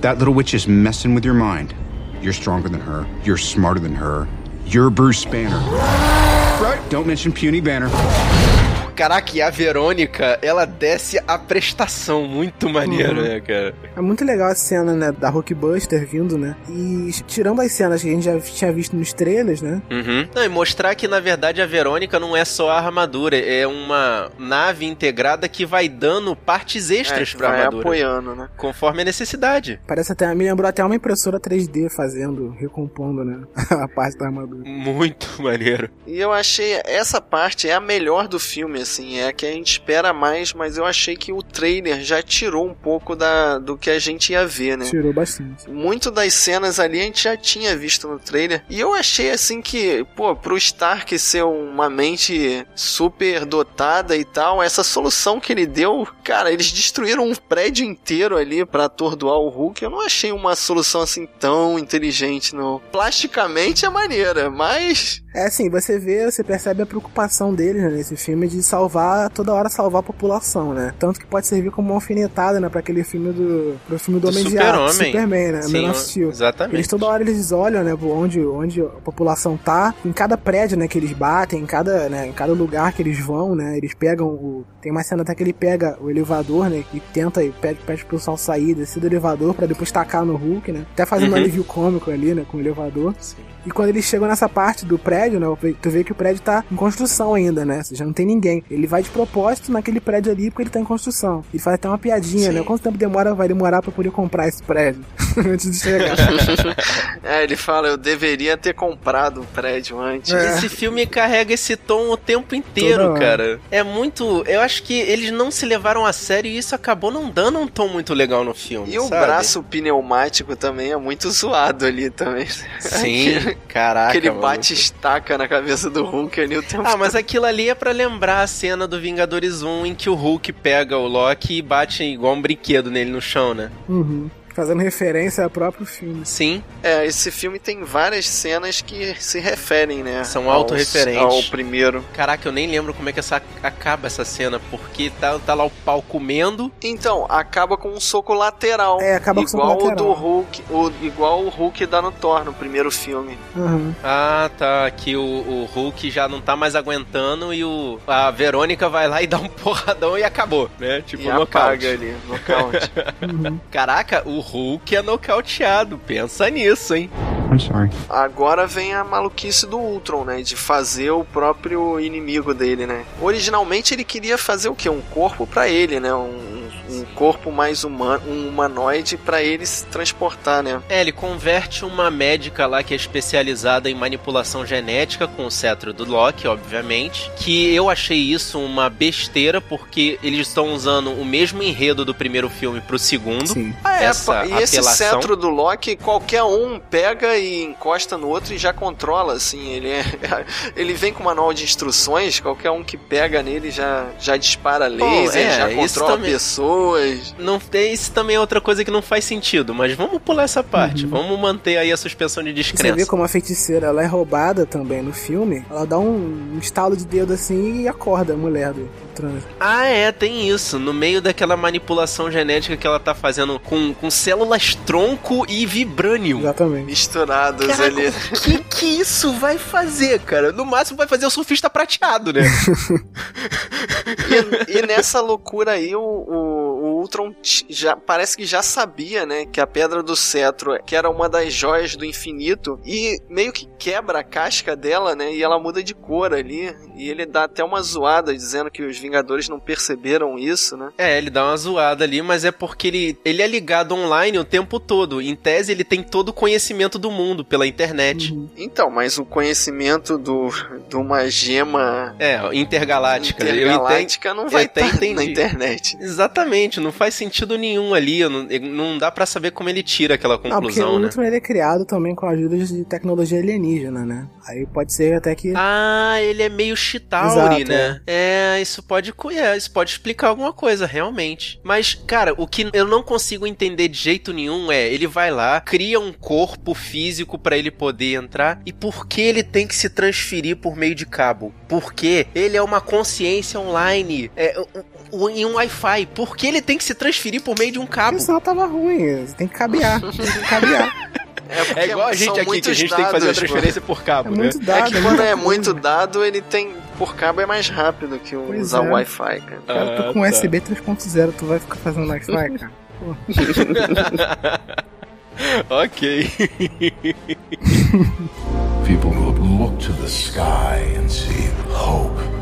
That little witch is messing with your mind. You're stronger than her. You're smarter than her. You're Bruce Banner. Right? Don't mention puny Banner. Caraca, e a Verônica, ela desce a prestação. Muito maneiro, Uhum. né, cara? É muito legal a cena, né, da Hulkbuster vindo, né? E tirando as cenas que a gente já tinha visto nos trailers, né? Uhum. Não, e mostrar que na verdade a Verônica não é só a armadura, é uma nave integrada que vai dando partes extras É, pra vai armadura. apoiando, né? Conforme a necessidade. Parece até, me lembrou até uma impressora 3D fazendo, recompondo, né? a parte da armadura. Muito maneiro. E eu achei essa parte é a melhor do filme, assim, é a que a gente espera mais, mas eu achei que o trailer já tirou um pouco da, do que a gente ia ver, né? Tirou bastante. Muito das cenas ali a gente já tinha visto no trailer. E eu achei assim que, pô, pro Stark ser uma mente super dotada e tal, essa solução que ele deu, cara, eles destruíram um prédio inteiro ali pra atordoar o Hulk. Eu não achei uma solução assim tão inteligente, não. Plasticamente é maneira, mas. É assim, você vê, você percebe a preocupação deles né, nesse filme de salvar, toda hora salvar a população, né? Tanto que pode servir como uma alfinetada, né, pra aquele filme do. pro filme do, Do Homem de Aço. Superman, né? Sim, Man of Steel. exatamente. Eles toda hora eles olham, né, onde, onde a população tá, em cada prédio, né, que eles batem, em cada, né, em cada lugar que eles vão, né, eles pegam o... Tem uma cena até que ele pega o elevador, né, e tenta, e pede, pede pro pessoal sair, descer do elevador pra depois tacar no Hulk, né, até fazendo um Uhum. alívio cômico ali, né, com o elevador. E quando eles chegam nessa parte do prédio, né? Tu vê que o prédio tá em construção ainda, né? Ou seja, não tem ninguém. Ele vai de propósito naquele prédio ali porque ele tá em construção. Ele faz até uma piadinha, Sim. né? Quanto tempo demora, vai demorar pra poder comprar esse prédio? Antes de chegar. é, ele fala, eu deveria ter comprado o prédio antes. É. Esse filme carrega esse tom o tempo inteiro, Toda hora. cara. É muito. Eu acho que eles não se levaram a sério e isso acabou não dando um tom muito legal no filme. E o sabe? braço pneumático também é muito zoado ali também. Sim, caraca. que ele na cabeça do Hulk ali o tempo Ah, mas aquilo ali é pra lembrar a cena do Vingadores 1 em que o Hulk pega o Loki e bate igual um brinquedo nele no chão, né? uhum. Fazendo referência ao próprio filme. Sim. É, esse filme tem várias cenas que se referem, né? São autorreferentes. Ao primeiro. Caraca, eu nem lembro como é que essa acaba essa cena, porque tá, tá lá o pau comendo. Então, acaba com um soco lateral. É, acaba com igual soco o do lateral. Hulk, o, igual o Hulk dá no Thor no primeiro filme. Uhum. Ah, tá. Que o, o Hulk já não tá mais aguentando e o a Verônica vai lá e dá um porradão e acabou, né? Tipo, e nocaute. apaga ali, nocaute. Uhum. Caraca, o Hulk é nocauteado. Pensa nisso, hein? I'm sorry. Agora vem a maluquice do Ultron, né? De fazer o próprio inimigo dele, né? Originalmente ele queria fazer o quê? Um corpo pra ele, né? Um corpo mais humano, um humanoide para ele se transportar, né? É, ele converte uma médica lá que é especializada em manipulação genética com o cetro do Loki, obviamente. Que eu achei isso uma besteira, porque eles estão usando o mesmo enredo do primeiro filme pro segundo. Sim. Ah, é, essa e esse apelação. cetro do Loki, qualquer um pega e encosta no outro e já controla, assim. Ele, é, ele vem com manual de instruções, qualquer um que pega nele já, já dispara laser, é, já controla também- pessoas. Não, isso também é outra coisa que não faz sentido, mas vamos pular essa parte. Vamos manter aí a suspensão de Você vê descrença. como a feiticeira ela é roubada também no filme. Ela dá um, um estalo de dedo assim e acorda a mulher do, Ah, é, tem isso. No meio daquela manipulação genética que ela tá fazendo com, com células tronco e vibranium. Exatamente. Misturados Caraca, ali. o que que isso vai fazer, cara? No máximo vai fazer o surfista prateado, né? E, e nessa loucura aí, o, o, o Ultron já parece que já sabia, né, que a pedra do cetro, que era uma das joias do infinito, e meio que quebra a casca dela, né, e ela muda de cor ali, e ele dá até uma zoada dizendo que os Vingadores não perceberam isso, né? É, ele dá uma zoada ali, mas é porque ele, ele é ligado online o tempo todo. Em tese, ele tem todo o conhecimento do mundo pela internet. Então, mas o conhecimento do, de uma gema É, intergaláctica. intergaláctica eu não vai até estar na internet. Exatamente, não faz sentido nenhum ali. Não, não dá pra saber como ele tira aquela Não, porque conclusão, o né? Ultron ele é criado também com a ajuda de tecnologia alienígena, né? Aí pode ser até que. Ah, ele é meio Chitauri, Exato, né? É. isso pode, cu- é, isso pode explicar alguma coisa, realmente. Mas, cara, o que eu não consigo entender de jeito nenhum é, ele vai lá, cria um corpo físico pra ele poder entrar, e por que ele tem que se transferir por meio de cabo? Porque ele é uma consciência online, é, o- o- em um Wi-Fi. Por que ele tem que se transferir por meio de um cabo? Porque senão tava ruim. Tem que cabear. Tem que cabear. porque É igual a gente aqui, que a gente tem que fazer a dados, pô. transferência por cabo, É né? muito É dado. que é quando é muito dado, ele tem. Por cabo é mais rápido que o- Pois usar é. o Wi-Fi, cara. Cara, eu tô Ah, com tá. USB 3.0, tu vai ficar fazendo Wi-Fi, cara? ok. People will look to the sky and see hope.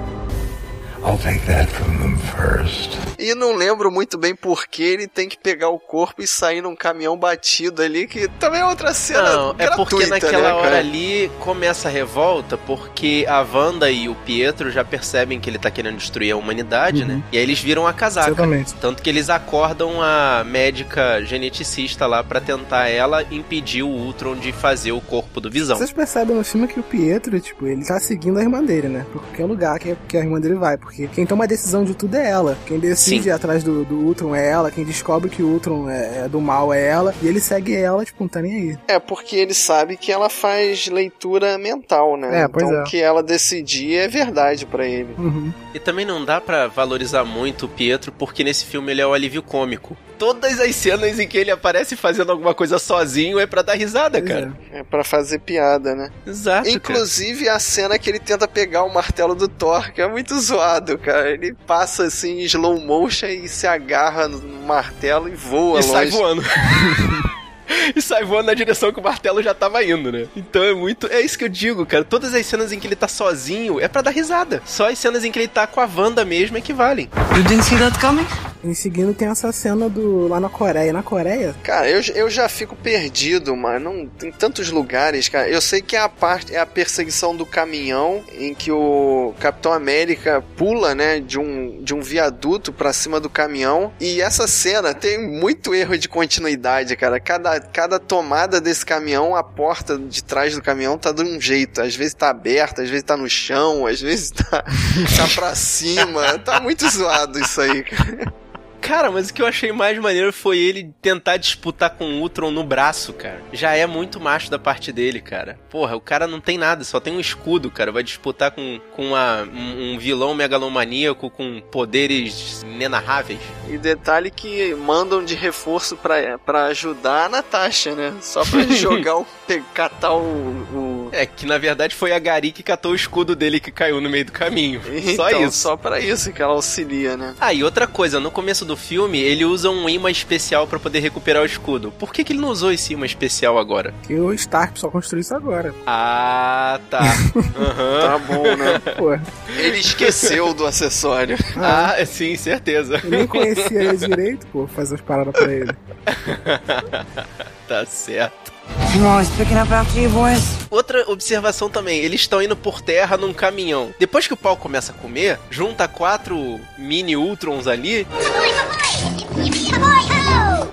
I'll take that from them first. E não lembro muito bem por que ele tem que pegar o corpo e sair num caminhão batido ali, que também é outra cena Não, é porque gratuita, naquela né, hora ali começa a revolta, porque a Wanda e o Pietro já percebem que ele tá querendo destruir a humanidade, né? E aí eles viram a casaca. Exatamente. Tanto que eles acordam a médica geneticista lá pra tentar ela impedir o Ultron de fazer o corpo do Visão. Vocês percebem no filme que o Pietro, tipo, ele tá seguindo a irmã dele, né? Pra qualquer lugar que, que a irmã dele vai. Porque quem toma a decisão de tudo é ela. Quem decide Sim. atrás do, do Ultron é ela. Quem descobre que o Ultron é, é do mal é ela. E ele segue ela, tipo, não tá nem aí. É, porque ele sabe que ela faz leitura mental, né? É, pois então é. o que ela decidir é verdade pra ele. Uhum. E também não dá pra valorizar muito o Pietro, porque nesse filme ele é o alívio cômico. Todas as cenas em que ele aparece fazendo alguma coisa sozinho é pra dar risada, Pois cara. É pra fazer piada, né? Exato. cara. Inclusive a cena que ele tenta pegar o martelo do Thor, que é muito zoado, cara. Ele passa assim em slow motion e se agarra no martelo e voa E longe. sai voando. e sai voando na direção que o martelo já tava indo, né? Então é muito. É isso que eu digo, cara. Todas as cenas em que ele tá sozinho é pra dar risada. Só as cenas em que ele tá com a Wanda mesmo é que valem. You didn't see that coming? Em seguida tem essa cena do lá na Coreia. Na Coreia, Cara, eu, eu já fico perdido, mano. Não, tem tantos lugares, cara. Eu sei que é a parte, é a perseguição do caminhão em que o Capitão América pula, né, de um, de um viaduto pra cima do caminhão. E essa cena tem muito erro de continuidade, cara. Cada, cada tomada desse caminhão, a porta de trás do caminhão tá de um jeito. Às vezes tá aberta, às vezes tá no chão, às vezes tá, tá pra cima. Tá muito zoado isso aí, cara. Cara, mas o que eu achei mais maneiro foi ele tentar disputar com o Ultron no braço, cara. Já é muito macho da parte dele, cara. Porra, o cara não tem nada, só tem um escudo, cara. Vai disputar com, com uma- um, um vilão megalomaníaco com poderes inenarráveis. E detalhe que mandam de reforço pra, pra ajudar a Natasha, né? Só pra jogar o. catar o, o, É que na verdade foi a Gari que catou o escudo dele que caiu no meio do caminho. só Então, isso. Só pra isso que ela auxilia, né? Ah, e outra coisa, no começo do filme ele usa um imã especial pra poder recuperar o escudo. Por que, que ele não usou esse imã especial agora? Que o Stark só construiu isso agora. Ah, tá. Aham. Tá bom, né? Pô, Ele esqueceu do acessório. Ah, sim, certeza. eu nem conhecia ele direito, pô, fazer as paradas pra ele. tá certo. I'm always picking up after you, boys. Outra observação também, eles estão indo por terra num caminhão. Depois que o pau começa a comer, junta quatro mini Ultrons ali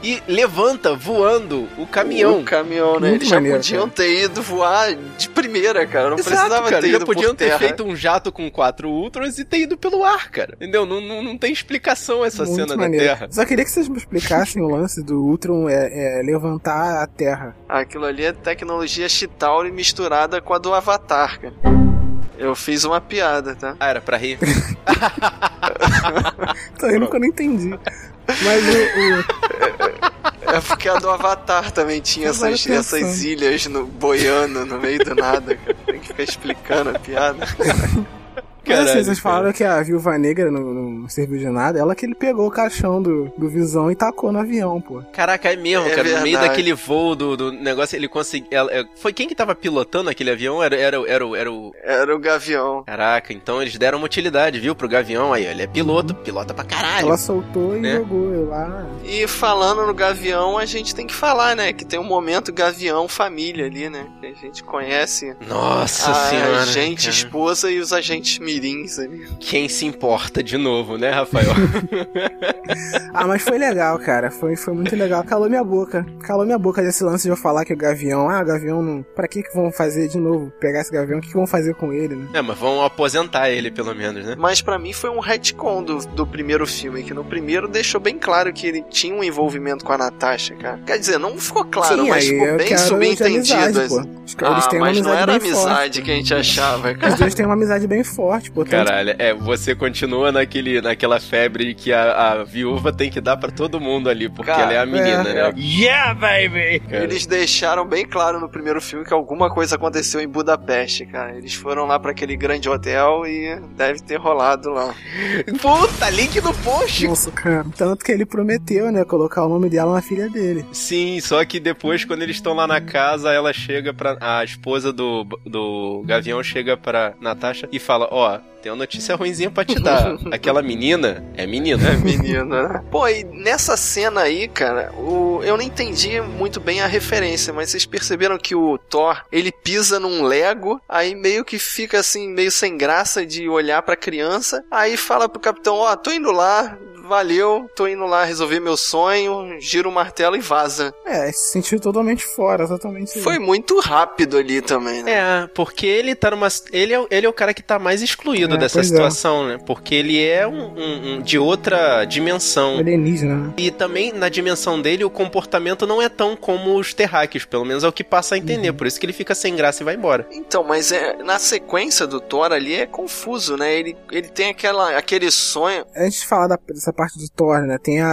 e levanta voando o caminhão. O caminhão, né? Muito Eles já maneiro, podiam ter ido voar de primeira, cara. Não Exato, precisava cara. ter Já ido podiam por ter terra. feito um jato com quatro Ultrons e ter ido pelo ar, cara. Entendeu? Não, não, não tem explicação essa Muito cena maneiro. da Terra. Só queria que vocês me explicassem o lance do Ultron é, é levantar a Terra. Aquilo ali é tecnologia Chitauri misturada com a do Avatar, cara. Eu fiz uma piada, tá? Ah, era pra rir. Tô rindo que eu não entendi. Mas o, É porque a do Avatar também tinha essas, essas ilhas no, boiando no meio do nada, cara. Tem que ficar explicando a piada. Mas assim, Caralho, vocês cara. falaram que a viúva negra não, não serviu de nada. Ela que ele pegou o caixão do, do Visão e tacou no avião, pô. Caraca, é mesmo, É cara. No meio verdade. daquele voo do, do negócio, ele conseguiu. ela- é, Foi quem que tava pilotando aquele avião? Era, era, era, o- era o. Era o Gavião. Caraca, então eles deram uma utilidade, viu, pro Gavião aí. Ele é piloto, pilota pra caralho. Ela soltou e Né? jogou lá. E falando no Gavião, a gente tem que falar, né? Que tem um momento Gavião família ali, né? Que a gente conhece Nossa a senhora. agente, cara. esposa e os agentes mirins ali. Quem se importa de novo, né, Rafael? Ah, mas foi legal, cara. Foi, foi muito legal. Calou minha boca. Calou minha boca desse lance de eu falar que o Gavião. Ah, o Gavião não. Pra que que vão fazer de novo? Pegar esse Gavião? O que que vão fazer com ele, né? é, mas vão aposentar ele, pelo menos, né? Mas pra mim foi um retcon do, do primeiro filme, que no primeiro deixou bem claro que ele tinha um envolvimento com a Natasha, cara. Quer dizer, não ficou claro, Sim, mas ficou eu bem subentendido. amizade, assim. eles Ah, têm uma mas não amizade era bem amizade forte. que a gente achava, cara. Os dois têm uma amizade bem forte, pô. Tanto Caralho, é, você continua naquele, naquela febre que a, a viúva tem que dar pra todo mundo ali, porque Cara, ela é a menina, é. né? Yeah, baby! Cara. Eles deixaram bem claro no primeiro filme que alguma coisa aconteceu em Budapeste, cara. Eles foram lá pra aquele grande hotel e deve ter rolado lá. Puta, link no post! Nossa, cara. Tanto que ele prometeu, né? Colocar o nome dela na filha dele. Sim, só que depois, quando eles estão lá na casa, ela chega pra. A esposa do, do Gavião chega pra Natasha e fala: Ó, tem uma notícia ruimzinha pra te dar. Aquela menina é menina. É menina, né? Pô, e nessa cena aí, cara, o... eu não entendi muito bem a referência, mas vocês perceberam que o Thor, ele pisa num Lego, aí meio que fica assim, meio sem graça de olhar pra criança, aí fala pro capitão, ó, tô indo lá, valeu, tô indo lá resolver meu sonho, gira o martelo e vaza. É, se sentiu totalmente fora, totalmente. Foi muito rápido ali também, né? É, porque ele tá numa. Ele é, o- ele é o cara que tá mais excluído É, dessa é. situação, né? Porque ele é um, um- um- de outra dimensão. Alienígena, né? E também, na dimensão dele, o comportamento não é tão como os terráqueos, pelo menos é o que passa a Uhum. entender. Por isso que ele fica sem graça e vai embora. Então, mas é, na sequência do Thor ali é confuso, né? Ele, ele tem aquela, aquele sonho. Antes de falar da- dessa parte do Thor, né? Tem a,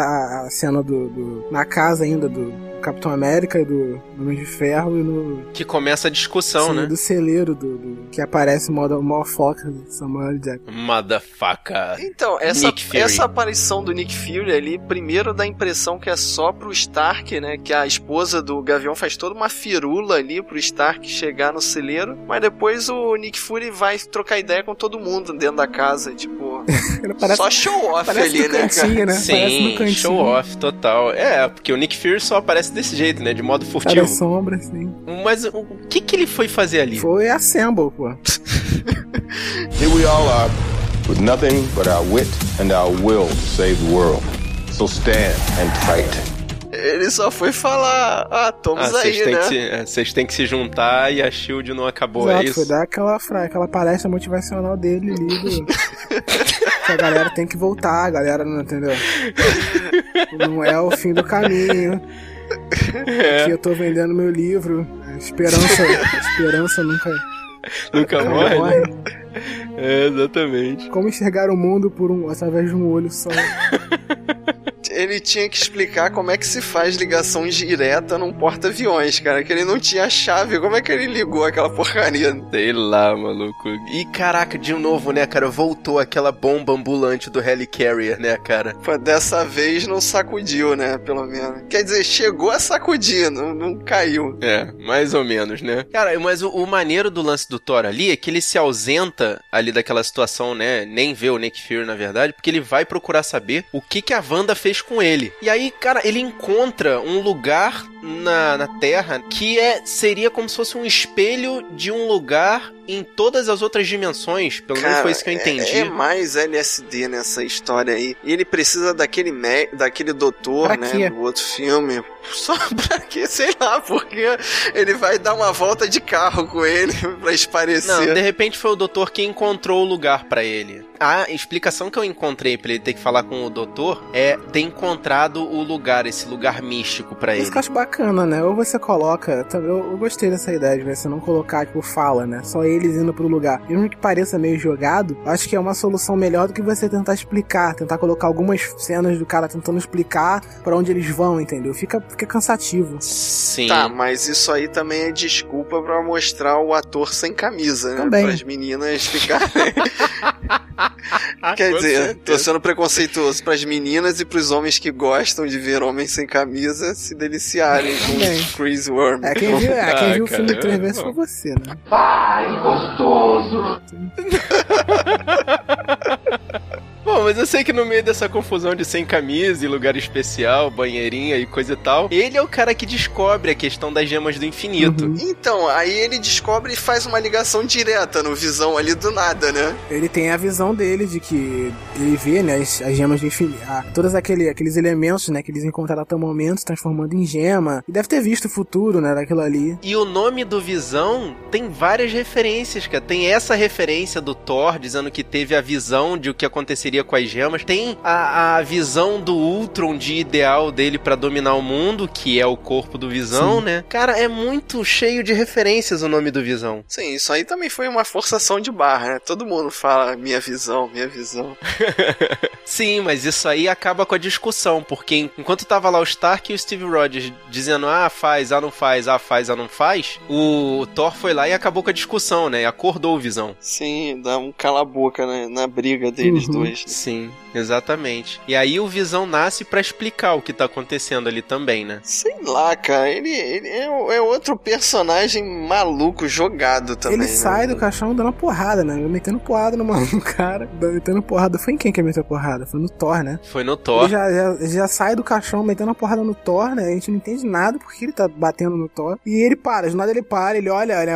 a cena do, do- Na casa ainda do Capitão América e do Homem de Ferro e no. Que começa a discussão, sim, né? do celeiro do, do- que aparece o modo foca de Samuel Jackson. Motherfucker. Então, essa, Nick Fury. essa aparição do Nick Fury ali, primeiro dá a impressão que é só pro Stark, né? Que a esposa do Gavião faz toda uma firula ali pro Stark chegar no celeiro. Mas depois o Nick Fury vai trocar ideia com todo mundo dentro da casa. Tipo, parece, só show off ali, do né, cara? cantinho, né? Sim, do cantinho. show off total. É, porque o Nick Fury só aparece desse jeito, né? De modo furtivo. da sombra, assim. Mas o o que que ele foi fazer ali? Foi Assemble, pô. Here we all are, with nothing but our wit and our will to save the world. So stand and fight. Ele só foi falar, ah, Ah, estamos vocês aí, têm, né? que se- é, vocês têm que se juntar e a Shield não acabou, é Exato, isso? foi dar aquela, aquela palestra motivacional dele ali do... que a galera tem que voltar, a galera não entendeu? Não é o fim do caminho. É. Aqui eu tô vendendo meu livro. Esperança, esperança nunca, Nunca nunca morre, morre. né? É, exatamente. Como enxergar o mundo por um, através de um olho só. ele tinha que explicar como é que se faz ligação direta num porta-aviões, cara. Que ele não tinha chave. Como é que ele ligou aquela porcaria? Sei lá, maluco. E caraca, de novo, né, cara? Voltou aquela bomba ambulante do Helicarrier, né, cara? Pô, dessa vez não sacudiu, né? Pelo menos. Quer dizer, chegou a sacudir, não, não caiu. É, mais ou menos, né? Cara, mas o, o maneiro do lance do Thor ali é que ele se ausenta ali daquela situação, né? Nem vê o Nick Fury, na verdade, porque ele vai procurar saber o que, que a Wanda fez com ele. E aí, cara, ele encontra um lugar na, na Terra que é seria como se fosse um espelho de um lugar em todas as outras dimensões. Pelo menos foi isso que eu entendi. É, é, mais LSD nessa história aí. E ele precisa daquele, me, daquele doutor, Pra né? quê? Do outro filme. Só pra quê? Sei lá, porque ele vai dar uma volta de carro com ele pra esparecer. Não, de repente foi o doutor que encontrou o lugar pra ele. A explicação que eu encontrei pra ele ter que falar com o doutor é ter encontrado o lugar, esse lugar místico pra ele. Isso que eu acho bacana, né? Ou você coloca. Eu, eu gostei dessa ideia de você não colocar, tipo, fala, né? Só eles indo pro lugar. Mesmo que pareça meio jogado, acho que é uma solução melhor do que você tentar explicar. Tentar colocar algumas cenas do cara tentando explicar pra onde eles vão, entendeu? Fica, fica cansativo. Sim. Tá, mas isso aí também é desculpa pra mostrar o ator sem camisa, né? Também. Para as meninas ficarem. Quer Com dizer, certeza. tô sendo preconceituoso pras meninas e pros homens que gostam de ver homens sem camisa se deliciarem com Chris Worm. É, quem viu, é, quem Ah, viu o filme três vezes foi você, né? Bom, mas eu sei que no meio dessa confusão de sem camisa e lugar especial, banheirinha e coisa e tal, ele é o cara que descobre a questão das gemas do infinito. Uhum. Então, aí ele descobre e faz uma ligação direta no visão ali do nada, né? Ele tem a visão dele de que ele vê, né, as, as gemas do infinito, ah, todos aquele, aqueles elementos, né, que eles encontraram até o momento, se transformando em gema. E deve ter visto o futuro, né, daquilo ali. E o nome do Visão tem várias referências, cara. Tem essa referência do Thor, dizendo que teve a visão de o que aconteceria com as gemas. Tem a, a visão do Ultron de ideal dele pra dominar o mundo, que é o corpo do Visão, né? Cara, é muito cheio de referências o nome do Visão. Sim, isso aí também foi uma forçação de barra, né? Todo mundo fala minha visão, minha visão. Sim, mas isso aí acaba com a discussão, porque enquanto tava lá o Stark e o Steve Rogers dizendo, ah, faz, ah, não faz, ah, faz, ah, não faz, o Thor foi lá e acabou com a discussão, né? E acordou o Visão. Sim, dá um cala-boca né? na briga deles Uhum. dois. Sim, exatamente. E aí o Visão nasce pra explicar o que tá acontecendo ali também, né? Sei lá, cara, ele, ele é, é outro personagem maluco, jogado também. ele né? sai do caixão dando porrada, né? Metendo porrada no maluco, cara. Metendo porrada. Foi em quem que ele meteu porrada? Foi no Thor, né? Foi no Thor. Ele já, já, já sai do caixão metendo a porrada no Thor, né? A gente não entende nada porque ele tá batendo no Thor. E ele para, de nada ele para, ele olha, né?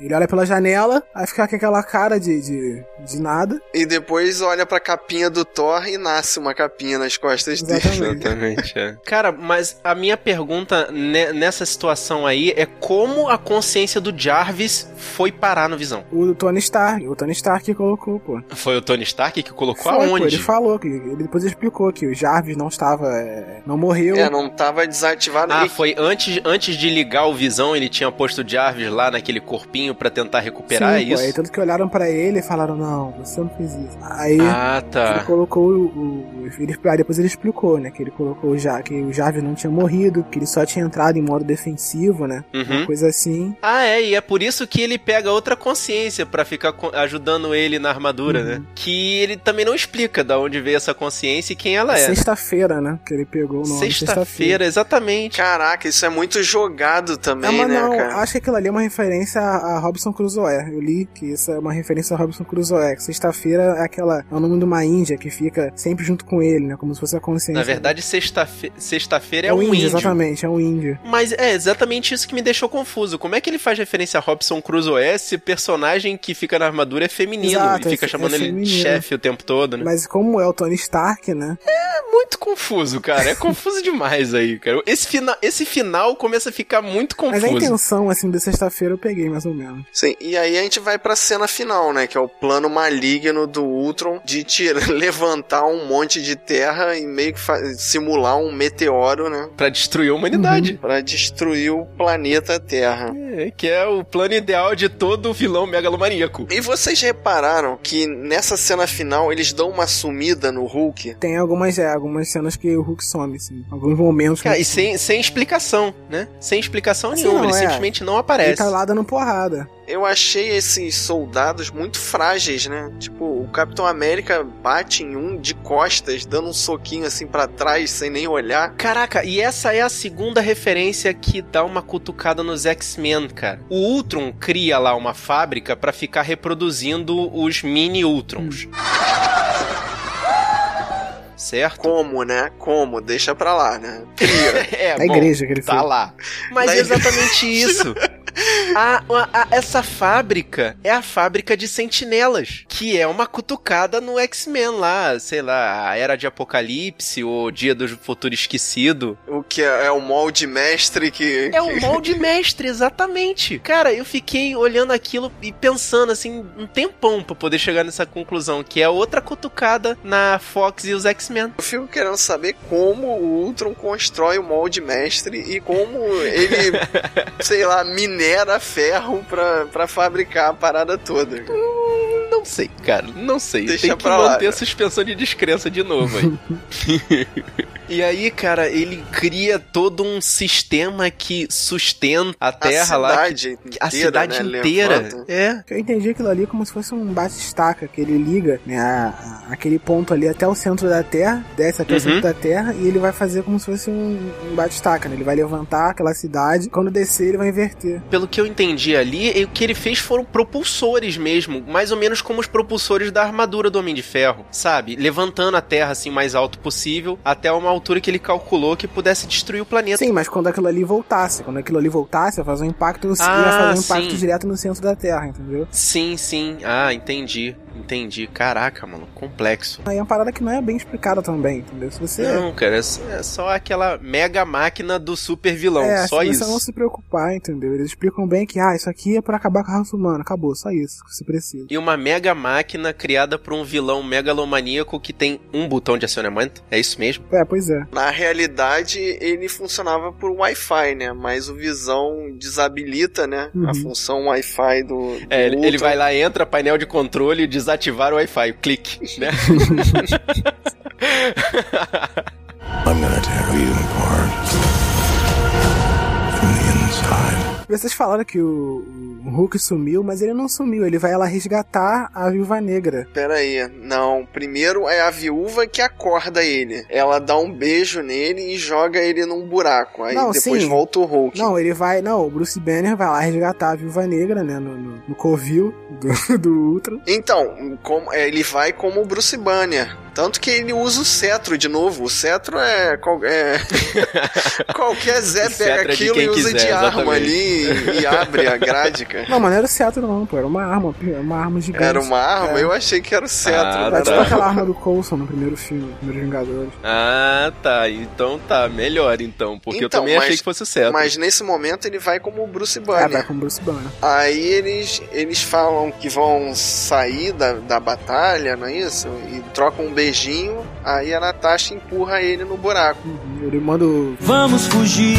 Ele olha pela janela, aí fica com aquela cara de, de, de nada. E depois olha pra capinha do Thor e nasce uma capinha nas costas dele. Exatamente. Exatamente, é. Cara, mas a minha pergunta ne- nessa situação aí é como a consciência do Jarvis foi parar no Visão? O Tony Stark, o Tony Stark que colocou, pô. Foi o Tony Stark que colocou Foi, pô, aonde? ele falou que ele depois explicou que o Jarvis não estava, é, não morreu. É, não tava desativado. Ah, E- foi antes, antes de ligar o Visão, ele tinha posto o Jarvis lá naquele corpinho pra tentar recuperar, Sim, é pô, isso? Aí tanto que olharam pra ele e falaram, não, você não fez isso. Aí Ah, ele colocou o. o ele, aí depois ele explicou, né? Que ele colocou já que o Jarvis não tinha morrido, que ele só tinha entrado em modo defensivo, né? Uhum. Uma coisa assim. Ah, é, e é por isso que ele pega outra consciência pra ficar ajudando ele na armadura, Uhum. né? Que ele também não explica da onde veio essa consciência e quem ela é. Sexta-feira, né? Que ele pegou o nome. Sexta-feira, exatamente. Caraca, isso é muito jogado É, também, mas né, não, cara? acho que aquilo ali é uma referência a, a Robson Crusoe. Eu li que isso é uma referência a Robson Crusoe. Sexta-feira é aquela. É o nome de uma índia que fica sempre junto com ele, né? Como se fosse a consciência. Na verdade, sexta-fe- sexta-feira é, é um índio, índio. exatamente, é um índio. Mas é exatamente isso que me deixou confuso. Como é que ele faz referência a Robson Crusoe se o personagem que fica na armadura é feminino Exato, e fica é- chamando é ele de feminino. chefe o tempo todo, né? Mas como é o Tony Stark, né? É muito confuso, cara. É confuso demais aí, cara. Esse, fina... Esse final começa a ficar muito Mas a confuso. intenção, assim, de sexta-feira eu peguei, mais ou menos. Sim, e aí a gente vai pra cena final, né? Que é o plano maligno do Ultron de tira, levantar um monte de terra e meio que simular um meteoro, né? Pra destruir a humanidade. Pra destruir o planeta Terra. É, que é o plano ideal de todo vilão megalomaníaco. E vocês repararam que nessa cena final eles dão uma sumida no Hulk? Tem algumas, é, algumas cenas que o Hulk some, assim. Alguns momentos. Cara, que e sem, sem explicação, né? Sem explicação Assim, nenhuma, não, ele é. simplesmente não Ele aparece. tá lá dando porrada. Eu achei esses soldados muito frágeis, né? Tipo, o Capitão América bate em um de costas, dando um soquinho assim pra trás, sem nem olhar. Caraca, e essa é a segunda referência que dá uma cutucada nos X-Men, cara. O Ultron cria lá uma fábrica pra ficar reproduzindo os mini Ultrons. Certo? Como, né? Como? Deixa pra lá, né? Cria. É, bom, igreja que ele tá fez. lá. Mas Da é exatamente isso. A- a- a- essa fábrica é a fábrica de sentinelas, que é uma cutucada no X-Men lá, sei lá, a Era de Apocalipse ou Dia do Futuro Esquecido. O que é, é o molde mestre que. É o molde mestre, exatamente. Cara, eu fiquei olhando aquilo e pensando assim, um tempão pra poder chegar nessa conclusão, que é outra cutucada na Fox e os X-Men. Eu fico querendo saber como o Ultron constrói o molde mestre e como ele, sei lá, minera ferro pra, pra fabricar a parada toda. Não sei, cara, não sei. Deixa Tem que pra lá. manter a suspensão de descrença de novo aí. e aí, cara, ele cria todo um sistema que sustenta a Terra a lá. que- a inteira, cidade né, inteira. levanta. É. Eu entendi aquilo ali como se fosse um bate-estaca, que ele liga né, a- a- aquele ponto ali até o centro da Terra, desce até Uhum. o centro da Terra, e ele vai fazer como se fosse um, um bate-estaca, né? Ele vai levantar aquela cidade, quando descer ele vai inverter. Pelo que eu entendi ali, o que ele fez foram propulsores mesmo, mais ou menos como os propulsores da armadura do Homem de Ferro, sabe? Levantando a Terra assim mais alto possível, até uma altura que ele calculou que pudesse destruir o planeta. Sim, mas quando aquilo ali voltasse, quando aquilo ali voltasse, ia fazer um impacto, Ah, ia fazer um impacto sim. direto no centro da Terra, entendeu? Sim, sim. Ah, entendi. Entendi. Caraca, mano, complexo. Aí é uma parada que não é bem explicada também, entendeu? Se você. Não, cara, é só- é aquela mega máquina do super vilão, é, só se isso. você não se preocupar, entendeu? Eles explicam bem que, ah, isso aqui é pra acabar com a raça humana. Acabou, só isso que você precisa. E uma mega máquina criada por um vilão megalomaníaco que tem um botão de acionamento. É isso mesmo? É, pois é. Na realidade, ele funcionava por Wi-Fi, né? Mas o Visão desabilita, né? A Uhum. função Wi-Fi do. do É, ele, ele vai lá, entra, painel de controle, desativar o Wi-Fi, clique, né? I'm gonna tear you apart Vocês falaram que o, o Hulk sumiu, mas ele não sumiu. Ele vai lá resgatar a Viúva Negra. Pera aí, não. Primeiro é a viúva que acorda ele. Ela dá um beijo nele e joga ele num buraco. Aí Não, depois sim. volta o Hulk. Não, ele vai. Não, o Bruce Banner vai lá resgatar a Viúva Negra, né? No, no, no covil do, do Ultra. Então, como, é, ele vai como o Bruce Banner. Tanto que ele usa o cetro de novo. O cetro é. qual- é- Qualquer Zé cetro é pega de aquilo e usa quiser, de arma exatamente. ali e, e abre a grade, cara. Não, mas não era o cetro, não, pô. Era uma arma. Uma arma gigante. Era uma arma? É. Eu achei que era o cetro. Ah, Era né? tipo aquela arma do Coulson no primeiro filme, no primeiro Vingadores. ah, tá. Então tá, melhor então. Porque eu Então, também achei mas- que fosse o certo. Mas nesse momento ele vai como o Bruce É, Banner. vai com o Bruce Banner. Aí eles, eles falam que vão sair da, da batalha, não é isso? E trocam um beijinho, aí a Natasha empurra ele no buraco. Uhum, Ele manda o. Vamos fugir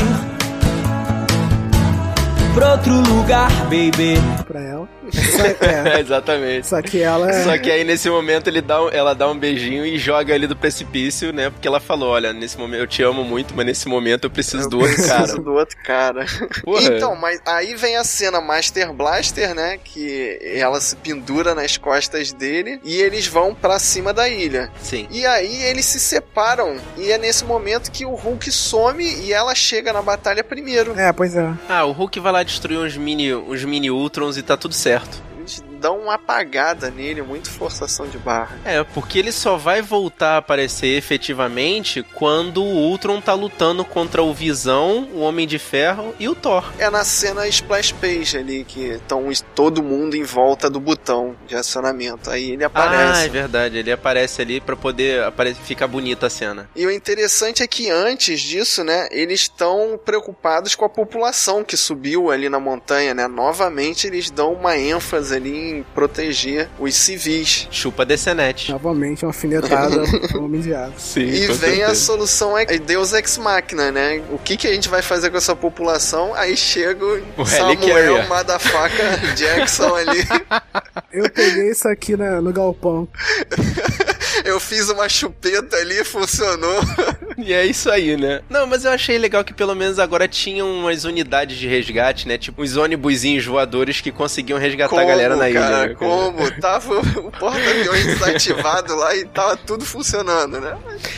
pra outro lugar, baby. pra ela. Só, é, Exatamente. só que ela. Só que aí nesse momento ele dá, ela dá um beijinho e joga ele do precipício, né? Porque ela falou: Olha, nesse momento eu te amo muito, mas nesse momento eu preciso Eu do outro preciso cara. do outro cara. Porra. Então, mas aí vem a cena Master Blaster, né? Que ela se pendura nas costas dele e eles vão pra cima da ilha. Sim. E aí eles se separam e é nesse momento que o Hulk some e ela chega na batalha primeiro. É, pois é. Ah, o Hulk vai lá destruir uns mini, uns mini Ultrons e tá tudo certo. Eles dão uma apagada nele, muito forçação de barra. É, porque ele só vai voltar a aparecer efetivamente quando o Ultron tá lutando contra o Visão, o Homem de Ferro e o Thor. É na cena splash page ali que estão todo mundo em volta do botão de acionamento. Aí ele Ah, é aparece. verdade, ele aparece ali pra poder apare- ficar bonita a cena. E o interessante é que antes disso, né, eles estão preocupados com a população que subiu ali na montanha, né? Novamente eles dão uma ênfase ali em proteger os civis. Chupa DCNet. Novamente, uma alfinetada Homem de Aço. Sim, E vem a certeza. solução é Deus Ex Machina, né? O que, que a gente vai fazer com essa população? Aí chega O Samuel. Madafaca Jackson ali. Eu peguei isso aqui na- no galpão. Eu fiz uma chupeta ali, funcionou. E é isso aí, né? Não, mas eu achei legal que pelo menos agora tinham umas unidades de resgate, né? Tipo uns ônibusinhos voadores que conseguiam resgatar a galera na ilha. cara, né? como? Tava o porta-aviões desativado lá e tava tudo funcionando, né?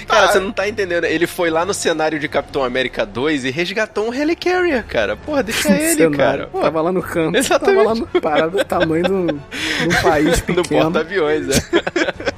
Cara, Tá. você não tá entendendo. Ele foi lá no cenário de Capitão América 2 e resgatou um Helicarrier, cara. Porra, deixa ele, Cenário. cara. Pô, Tava lá no canto. Exatamente. Tava lá no parado do tamanho do, do país no pequeno. porta-aviões, é.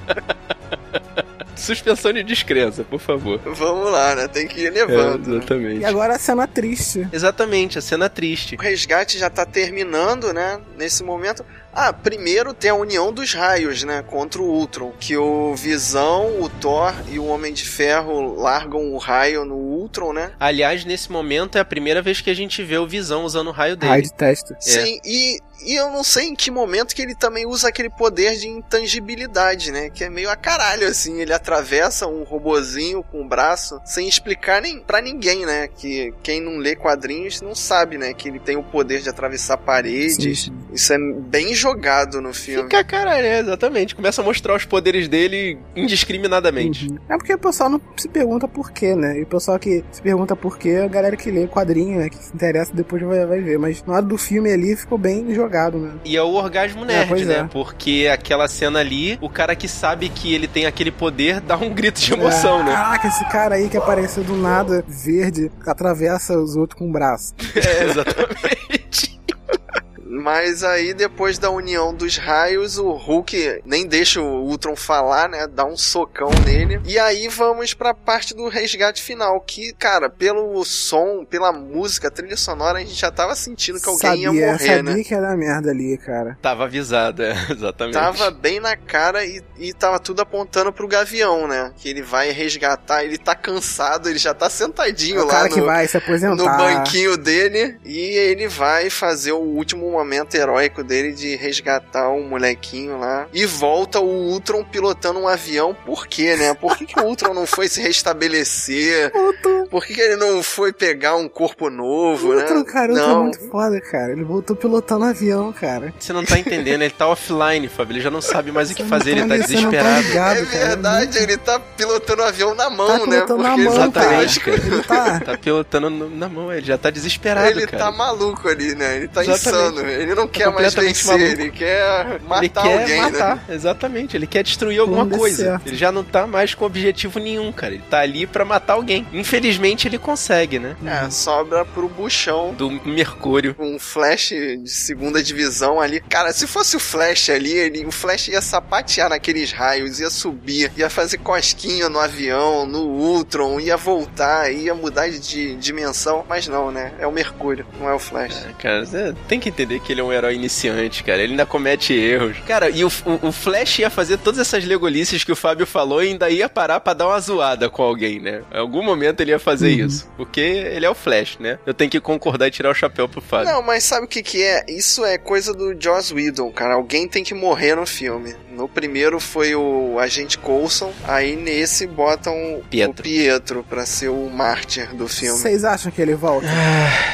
Suspensão de descrença, por favor. Vamos lá, né? Tem que ir É, levando. né? exatamente. E agora a cena triste. Exatamente, a cena triste. O resgate já tá terminando, né? Nesse momento. Ah, primeiro tem a união dos raios, né? Contra o Ultron. Que o Visão, o Thor e o Homem de Ferro largam o raio no Ultron, né? Aliás, nesse momento é a primeira vez que a gente vê o Visão usando o raio dele. Raio de testa. Sim, e, e eu não sei em que momento que ele também usa aquele poder de intangibilidade, né? Que é meio a caralho, assim. Ele atravessa um robozinho com o braço sem explicar nem pra ninguém, né? Que quem não lê quadrinhos não sabe, né? Que ele tem o poder de atravessar paredes. Sim, sim. Isso é bem jogado no filme. Fica caralho, é, exatamente. Começa a mostrar os poderes dele indiscriminadamente. Uhum. É porque o pessoal não se pergunta por quê, né? E o pessoal que se pergunta por quê, é a galera que lê quadrinho, né? Que se interessa depois vai, vai ver. Mas na hora do filme ali ficou bem jogado, né? E é o orgasmo nerd, pois né? é. Porque aquela cena ali, o cara que sabe que ele tem aquele poder dá um grito de emoção, É, né? Caraca, esse cara aí que apareceu do nada, verde, atravessa os outros com o braço. É, exatamente. Mas aí, depois da união dos raios, o Hulk nem deixa o Ultron falar, né? Dá um socão nele. E aí vamos pra parte do resgate final. Que, cara, pelo som, pela música, trilha sonora, a gente já tava sentindo que alguém sabia, ia morrer, sabia né? que ia dar merda ali, cara. Tava avisado, é, exatamente. Tava bem na cara e, e tava tudo apontando pro Gavião, né? Que ele vai resgatar, ele tá cansado, ele já tá sentadinho É o lá cara no, que vai se no banquinho dele e ele vai fazer o último momento heróico dele de resgatar um molequinho lá e volta o Ultron pilotando um avião. Por quê, né? Por que, que o Ultron não foi se restabelecer? Por que, que ele não foi pegar um corpo novo, Outro, né? cara, outro é não. muito foda, cara. Ele voltou pilotando avião, cara. Você não tá entendendo, ele tá offline, Fábio. Ele já não sabe mais o que fazer, ele tá não tá desesperado. ligado, É cara. verdade, ele tá pilotando o avião na mão, Tá né? pilotando na Porque mão, Exatamente, cara. cara. Ele tá... Tá pilotando na mão, ele já tá desesperado, ele cara. tá maluco ali, né? Ele tá Exatamente. insano. Ele não Tá quer mais completamente vencer, maluco. ele quer matar ele quer alguém, né? matar, exatamente. Ele quer destruir alguma dê coisa. certo. Ele já não tá mais com objetivo nenhum, cara. Ele tá ali pra matar alguém. Infelizmente ele consegue, né? É, sobra pro buchão. Do Mercúrio. Um Flash de segunda divisão ali. Cara, se fosse o Flash ali, ele, o Flash ia sapatear naqueles raios, ia subir, ia fazer cosquinha no avião, no Ultron, ia voltar, ia mudar de, dimensão. Mas não, né? É o Mercúrio, não é o Flash. Cara, você tem que entender que ele é um herói iniciante, cara. Ele ainda comete erros. Cara, e o, o, o Flash ia fazer todas essas legolices que o Fábio falou e ainda ia parar pra dar uma zoada com alguém, né? Em algum momento ele ia fazer isso. Porque ele é o Flash, né? Eu tenho que concordar e tirar o chapéu pro Fábio. Não, mas sabe o que que é? Isso é coisa do Joss Whedon, cara. Alguém tem que morrer no filme. No primeiro foi o agente Coulson, aí nesse botam Pietro. o Pietro pra ser o mártir do filme. Vocês acham que ele volta?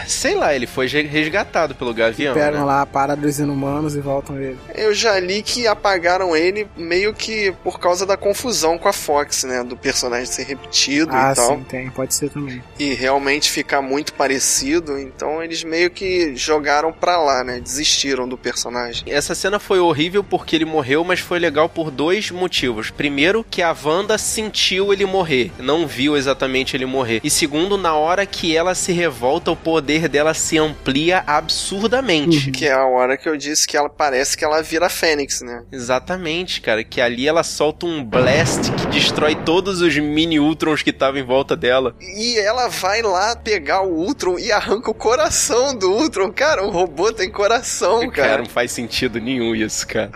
Sei lá, ele foi resgatado pelo Gavião. Pegam lá a parada dos inumanos e voltam ele. Eu já li que apagaram ele meio que por causa da confusão com a Fox, né? Do personagem ser repetido Ah, e tal. sim, tem. Pode ser também. E realmente ficar muito parecido. Então eles meio que jogaram pra lá, né? Desistiram do personagem. Essa cena foi horrível porque ele morreu, mas foi legal por dois motivos. Primeiro, que a Wanda sentiu ele morrer, não viu exatamente ele morrer. E segundo, na hora que ela se revolta, o poder dela se amplia absurdamente. Que é a hora que eu disse que ela parece que ela vira Fênix, né? Exatamente, cara. Que ali ela solta um blast que destrói todos os mini Ultrons que estavam em volta dela. E ela vai lá pegar o Ultron e arranca o coração do Ultron. Cara, o robô tem coração, Cara, cara. não faz sentido nenhum isso, cara.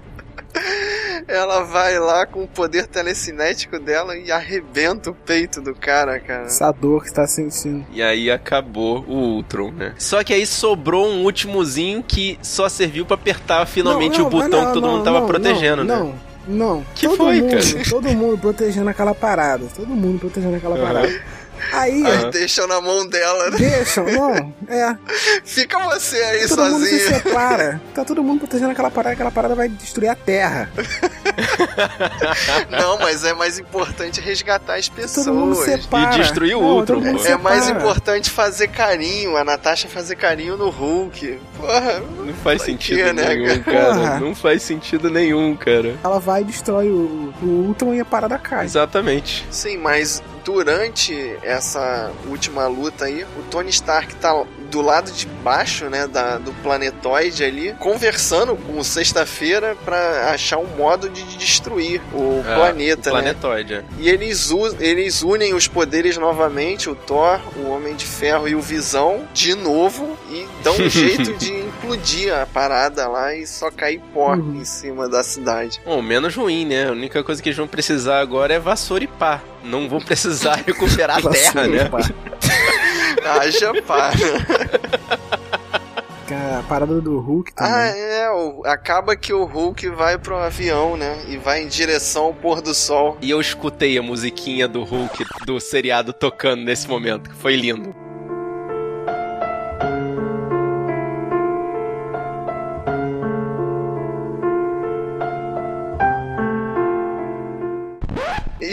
Ela vai lá com o poder telecinético dela e arrebenta o peito do cara, cara. Essa dor que você tá sentindo. E aí acabou o Ultron, né? Só que aí sobrou um últimozinho que só serviu pra apertar finalmente Não, não, o botão não, que todo não, mundo tava não, protegendo, não, né? Não, não. Que todo foi, mundo, cara? Todo mundo protegendo aquela parada. Todo mundo protegendo aquela Aham. parada. Aí, Aí deixam na mão dela, né? deixam, não, é. Fica você aí todo mundo se sozinho. separa. Tá todo mundo protegendo aquela parada, aquela parada vai destruir a Terra. Não, mas é mais importante resgatar as pessoas. Todo mundo separa. E destruir o Não, todo pô. É mais importante fazer carinho, a Natasha fazer carinho no Hulk. Porra, Não faz sentido quê, né, nenhum, cara? cara. Porra. Não faz sentido nenhum, cara. Ela vai e destrói o, o Ultron e a parada cai. Exatamente. Sim, mas durante essa última luta aí, o Tony Stark tá do lado de baixo, né, da, do planetoide ali, conversando com o Sexta-feira pra achar um modo de destruir o É, planeta, o né? planetoide, é. E eles, eles unem os poderes novamente, o Thor, o Homem de Ferro e o Visão, de novo, e dão um jeito de implodir a parada lá e só cair pó Uhum. em cima da cidade. Bom, menos ruim, né? A única coisa que eles vão precisar agora é vassoura e pá. Não vão precisar recuperar a terra, né? Pá. Haja pá. A parada do Hulk também. Ah, é, o- acaba que o Hulk vai pro avião, né? E vai em direção ao pôr do sol. E eu escutei a musiquinha do Hulk do seriado tocando nesse momento, que foi lindo.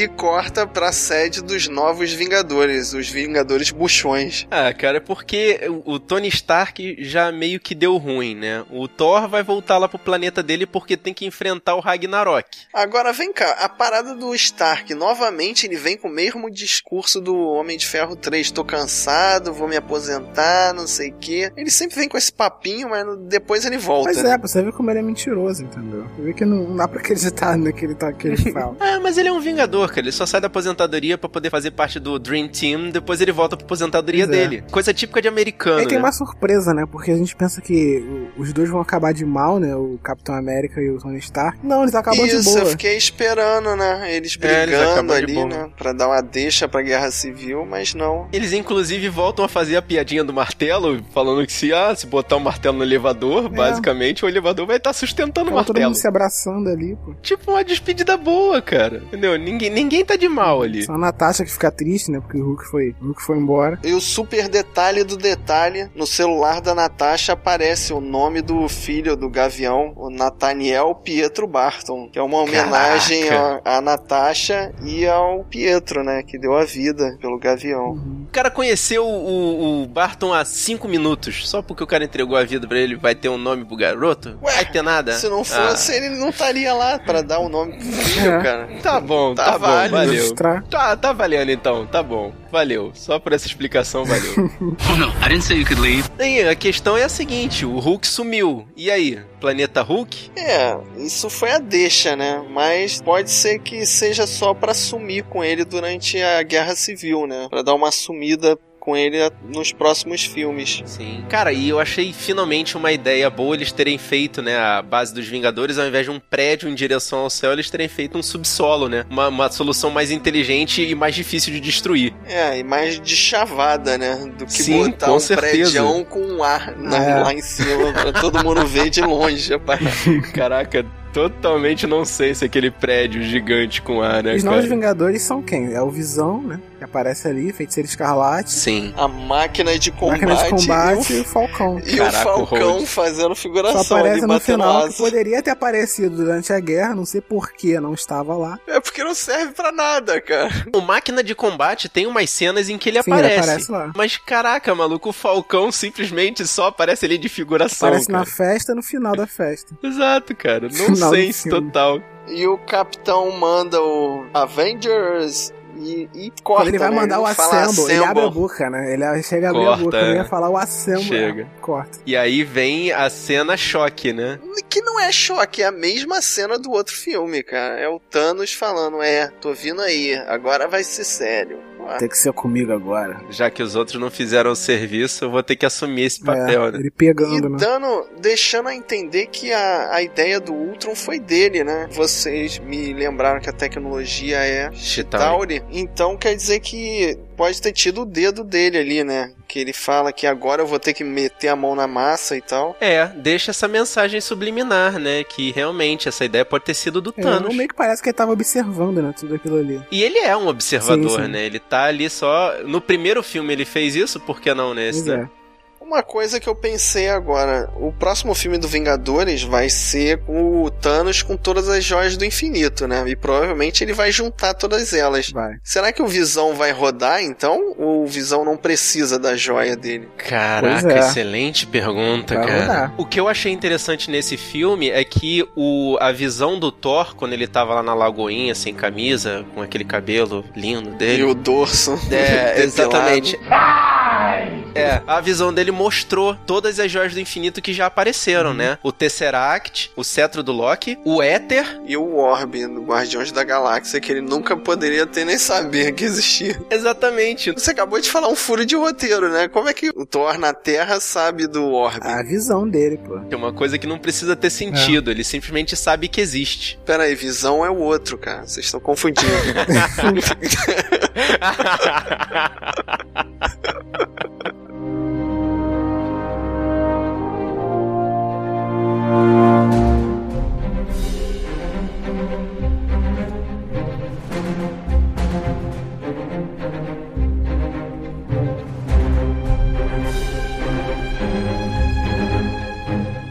E corta pra sede dos novos Vingadores, os Vingadores Buchões. Ah, cara, é porque o Tony Stark já meio que deu ruim, né? O Thor vai voltar lá pro planeta dele porque tem que enfrentar o Ragnarok. Agora vem cá, a parada do Stark, novamente ele vem com o mesmo discurso do Homem de Ferro 3. Tô cansado, vou me aposentar, não sei o quê. Ele sempre vem com esse papinho, mas depois ele volta. Mas né? é, pra você ver como ele é mentiroso, entendeu? Você vê que não, não dá pra acreditar no que ele, tá, que ele fala. Ah, mas ele é um vingador, Ele só sai da aposentadoria pra poder fazer parte do Dream Team, depois ele volta pra aposentadoria Pois é. dele. Coisa típica de americano, Aí tem né? uma surpresa, né? Porque a gente pensa que os dois vão acabar de mal, né? O Capitão América e o Tony Stark. Não, eles acabam de Isso, boa. eu fiquei esperando, né? Eles É, eles brigando acabam de ali, né? Pra dar uma deixa pra guerra civil, mas não. Eles inclusive voltam a fazer a piadinha do martelo, falando que se, ah, se botar um martelo no elevador, basicamente o elevador vai estar sustentando o Tava todo martelo. mundo se abraçando ali, pô. Tipo uma despedida boa, cara. Entendeu? Ninguém, ninguém tá de mal ali. Só a Natasha que fica triste, né? Porque o Hulk foi, o Hulk foi embora. E o super detalhe do detalhe, no celular da Natasha aparece o nome do filho do Gavião, o Nathaniel Pietro Barton, que é uma homenagem Caraca. à, à Natasha e ao Pietro, né, que deu a vida pelo Gavião. Uhum. O cara conheceu o, o Barton há cinco minutos. Só porque o cara entregou a vida pra ele, vai ter um nome pro garoto? vai ter nada? Se não Ah, fosse, ele não estaria lá pra dar o nome pro filho, É. cara. Tá bom, Tá tá, bom, válido. valeu. Ilustrar. Tá, tá valendo então, tá bom. Valeu. Só por essa explicação, valeu. Oh no, I didn't say you could leave. Aí, a questão é a seguinte: o Hulk sumiu. E aí? Planeta Hulk? É, isso foi a deixa, né? Mas pode ser que seja só pra sumir com ele durante a Guerra Civil, né? Pra dar uma sumida com ele nos próximos filmes. Sim. Cara, e eu achei finalmente uma ideia boa eles terem feito, né, a base dos Vingadores, ao invés de um prédio em direção ao céu, eles terem feito um subsolo, né? Uma, uma solução mais inteligente e mais difícil de destruir. É, e mais de chavada, né? Do que Sim, botar com um certeza. com um ar na- É. lá em cima pra todo mundo ver de longe. rapaz. Caraca, totalmente não sei se aquele prédio gigante com ar, né, Os novos Vingadores são quem? É o Visão, né? Que aparece ali, Feiticeiro Escarlate. Sim. A máquina de combate, Máquina de combate e e o, Falcão. e o Caraca, o Falcão fazendo figuração Só aparece ali, no final que poderia ter aparecido durante a guerra, não sei por que não estava lá. É porque não serve pra nada, cara. O Máquina de Combate tem umas cenas em que ele Sim, ele aparece. aparece lá. Mas caraca, maluco, o Falcão simplesmente só aparece ali de figuração. Aparece cara. na festa no final da festa. Exato, cara. Do Nonsense total. E o capitão manda o Avengers e, e corta, Quando ele vai né? mandar o Não fala assemble, ele abre a assemble. boca, né? Ele chega a abrir Corta, a boca, ele é. ia falar o assemble. Chega. é, corta. E aí vem a cena choque, né? Que não é choque, é a mesma cena do outro filme, cara. É o Thanos falando, é, tô vindo aí, agora vai ser sério. Tem que ser comigo agora. Já que os outros não fizeram o serviço, eu vou ter que assumir esse papel, é, né? Ele pegando, e né? dando, deixando a entender que a, a ideia do Ultron foi dele, né? Vocês me lembraram que a tecnologia é Chitauri. Então quer dizer que pode ter tido o dedo dele ali, né? Que ele fala que agora eu vou ter que meter a mão na massa e tal. É, deixa essa mensagem subliminar, né? Que realmente essa ideia pode ter sido do É, Thanos. meio que parece que ele tava observando, né? Tudo aquilo ali. E ele é um observador, Sim, sim. né? Ele tá ali só. No primeiro filme ele fez isso, por que não nesse? Né? Uma coisa que eu pensei agora, o próximo filme do Vingadores vai ser o Thanos com todas as joias do infinito, né? E provavelmente ele vai juntar todas elas. Vai. Será que o Visão vai rodar então? Ou o Visão não precisa da joia dele? Caraca, é. excelente pergunta, Vai cara. rodar. O que eu achei interessante nesse filme é que o, a visão do Thor, quando ele tava lá na lagoinha, sem camisa, com aquele cabelo lindo E dele. o dorso. É, exatamente. É, a visão dele mostrou todas as joias do infinito que já apareceram, né? O Tesseract, o cetro do Loki, o Éter. E o Orbe do Guardiões da Galáxia, que ele nunca poderia ter nem saber que existia. Exatamente. Você acabou de falar um furo de roteiro, né? Como é que o Thor na Terra sabe do Orbe? A visão dele, pô. É uma coisa que não precisa ter sentido, ele simplesmente sabe que existe. Pera aí, Visão é o outro, cara. Vocês estão confundindo.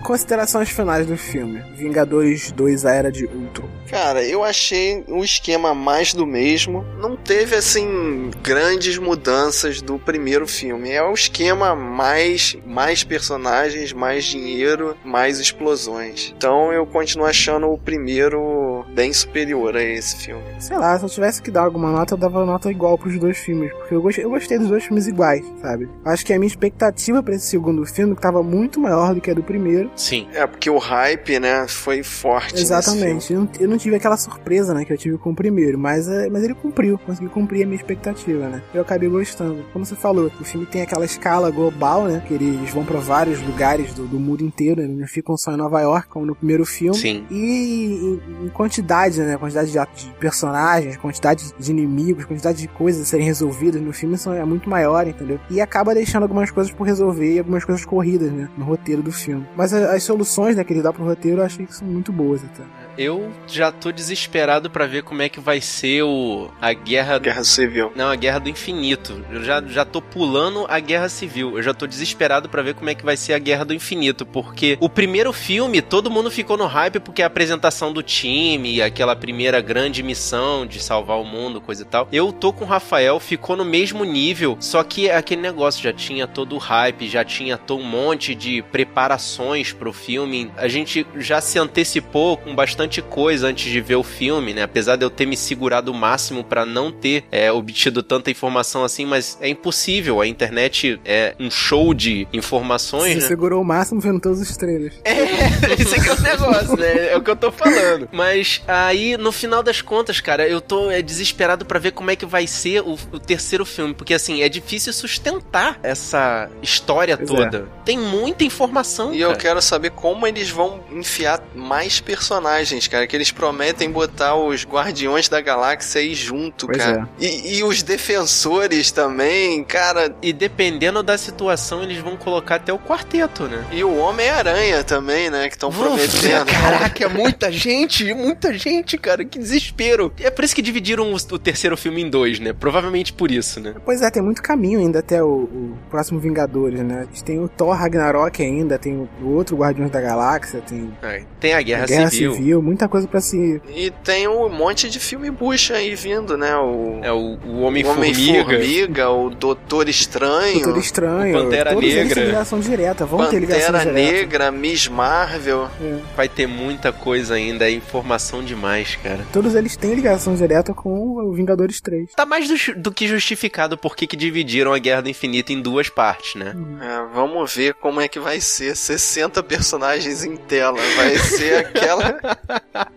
Considerações finais do filme. Vingadores 2, a Era de Ultron. Cara, eu achei o esquema mais do mesmo. Não teve, assim, grandes mudanças do primeiro filme. É o esquema mais, mais personagens, mais dinheiro, mais explosões. Então eu continuo achando o primeiro bem superior a esse filme. Sei lá, se eu tivesse que dar alguma nota, eu dava nota igual pros dois filmes. Porque eu gostei, eu gostei dos dois filmes iguais, sabe? Acho que a minha expectativa pra esse segundo filme tava muito maior do que a do primeiro. Sim. É, porque o hype, né, foi forte. Exatamente. Eu não, eu não tive aquela surpresa, né, que eu tive com o primeiro, mas, é, mas ele cumpriu, conseguiu cumprir a minha expectativa, né? Eu acabei gostando. Como você falou, o filme tem aquela escala global, né, que eles vão pra vários lugares do, do mundo inteiro, né, eles não ficam só em Nova York, como no primeiro filme. Sim. E em, em quantidade, né, quantidade de, de personagens, quantidade de inimigos, quantidade de coisas a serem resolvidas no filme são, é muito maior, entendeu? E acaba deixando algumas coisas por resolver e algumas coisas corridas, né, no roteiro do filme. Mas a- as soluções, né, que ele dá pro roteiro, eu achei que são muito boas até. Eu já tô desesperado pra ver como é que vai ser o a guerra Guerra Civil. Não, a Guerra do Infinito. Eu já, já tô pulando a Guerra Civil. Eu já tô desesperado pra ver como é que vai ser a Guerra do Infinito. Porque o primeiro filme, todo mundo ficou no hype porque é a apresentação do time, aquela primeira grande missão de salvar o mundo, coisa e tal. Eu tô com o Rafael, ficou no mesmo nível, só que aquele negócio já tinha todo o hype, já tinha todo um monte de preparações pro filme. A gente já se antecipou com bastante coisa antes de ver o filme, né? Apesar de eu ter me segurado o máximo pra não ter é, obtido tanta informação assim, mas é impossível. A internet é um show de informações, Você né? segurou o máximo vendo todos os trailers. É, esse aqui é o negócio, né? É o que eu tô falando. Mas aí, no final das contas, cara, eu tô é, desesperado pra ver como é que vai ser o, o terceiro filme. Porque, assim, é difícil sustentar essa história Pois toda. Tem muita informação, E cara. eu quero saber como eles vão enfiar mais personagens, cara. Que eles prometem botar os Guardiões da Galáxia aí junto, Pois cara. E, e os defensores também, cara. E dependendo da situação, eles vão colocar até o quarteto, né? E o Homem-Aranha também, né? Que estão prometendo. Caraca, é muita gente, muita gente, cara, que desespero. É por isso que dividiram o, o terceiro filme em dois, né? Provavelmente por isso, né? Pois é, tem muito caminho ainda até o, o próximo Vingadores, né? A gente tem o Thor Ragnarok ainda, tem o, o outro Guardiões da Galáxia, tem É, Tem a Guerra, a Guerra Civil. Civil. Muita coisa pra se. E tem um monte de filme bucha aí vindo, né? O, É o, o o Homem-Formiga. Homem-Formiga, o Doutor Estranho. Doutor Estranho, o Pantera todos eles Negra. têm ligação direta, vão ter ligação Pantera direta. Negra, Miss Marvel. É. Vai ter muita coisa ainda, é informação demais, cara. Todos eles têm ligação direta com o Vingadores 3. Tá mais do, do que justificado por que que dividiram a Guerra do Infinito em duas partes, né? É, vamos ver como é que vai ser. 60 personagens em tela. Vai ser aquela.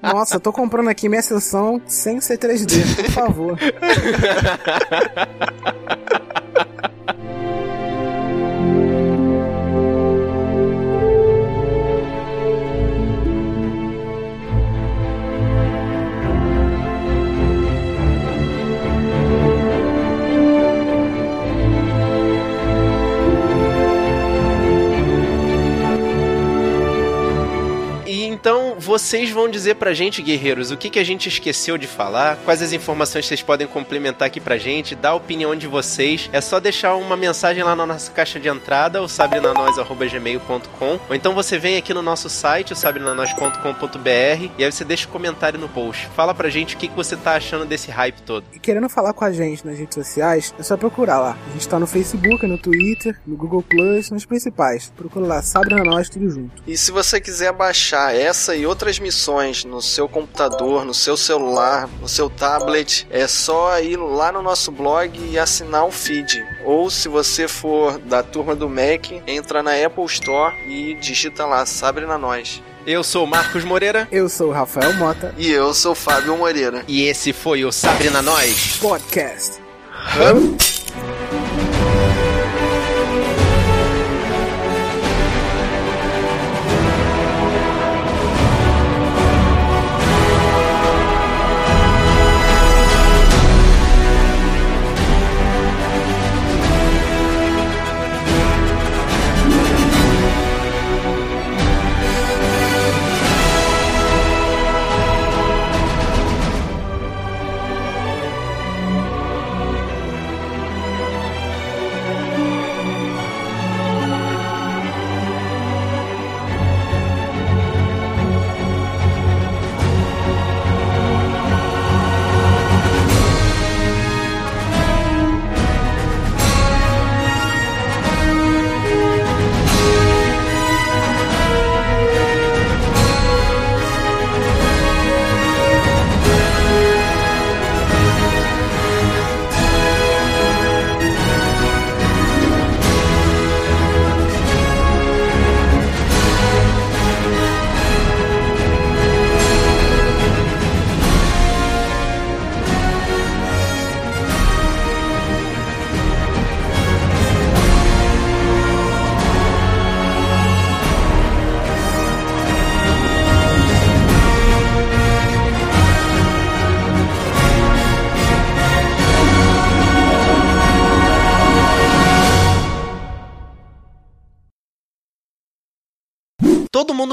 Nossa, tô comprando aqui minha sessão sem ser 3D, por favor. vocês vão dizer pra gente, guerreiros, o que, que a gente esqueceu de falar, quais as informações vocês podem complementar aqui pra gente, dar a opinião de vocês. É só deixar uma mensagem lá na nossa caixa de entrada, o sabrinanois.gmail.com, ou então você vem aqui no nosso site, o sabrinanois.com.br, e aí você deixa o um comentário no post. Fala pra gente o que, que você tá achando desse hype todo. E querendo falar com a gente nas redes sociais, é só procurar lá. A gente tá no Facebook, no Twitter, no Google Plus, nos principais. Procura lá, Sabrina Nós, tudo junto. E se você quiser baixar essa e outras missões no seu computador, no seu celular, no seu tablet, é só ir lá no nosso blog e assinar o feed. Ou se você for da turma do Mac, entra na Apple Store e digita lá Sabrina Nós. Eu sou o Marcos Moreira. Eu sou o Rafael Mota. E eu sou o Fábio Moreira. E esse foi o Sabrina Nós Podcast. Hum?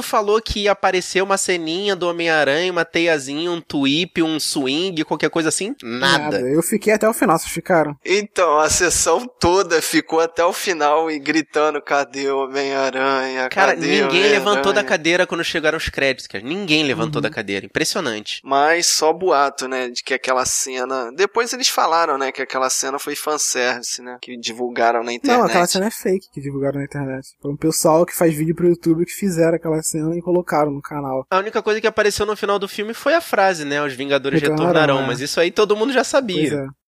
Falou que ia aparecer uma ceninha do Homem-Aranha, uma teiazinha, um tweep, um swing, qualquer coisa assim. Nada. Eu fiquei até o final, vocês ficaram? Então, a sessão toda ficou até o final e gritando: cadê o Homem-Aranha? Cara, Cadê ninguém levantou da Homem-Aranha?" cadeira quando chegaram os créditos, cara. Ninguém levantou Uhum. da cadeira. Impressionante. Mas só boato, né? De que aquela cena. Depois eles falaram, né? Que aquela cena foi fanservice, né? Que divulgaram na internet. Não, aquela cena é fake que divulgaram na internet. Foi um pessoal que faz vídeo pro YouTube que fizeram aquela cena e colocaram no canal. A única coisa que apareceu no final do filme foi a frase, né? Os Vingadores Retornarão, retornarão. é. Mas isso aí todo mundo já Pois sabia. é.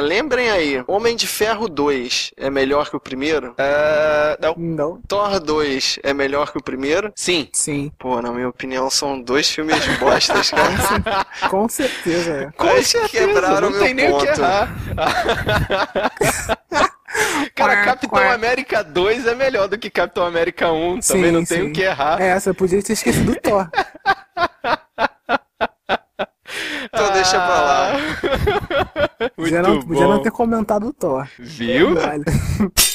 Lembrem aí, Homem de Ferro 2 é melhor que o primeiro? Ah, não. Não. Thor 2 é melhor que o primeiro? Sim. Sim. Pô, na minha opinião, são dois filmes bostas, cara. Com certeza, é. Com certeza, quebraram não meu tem nem o que ponto. errar. Cara, Capitão América 2 é melhor do que Capitão América 1. Também Sim, não tem sim. o que errar. É, essa eu podia ter esquecido do Thor. Então deixa pra lá. Muito podia, não, podia bom. não ter comentado o Thor. Viu? Vale.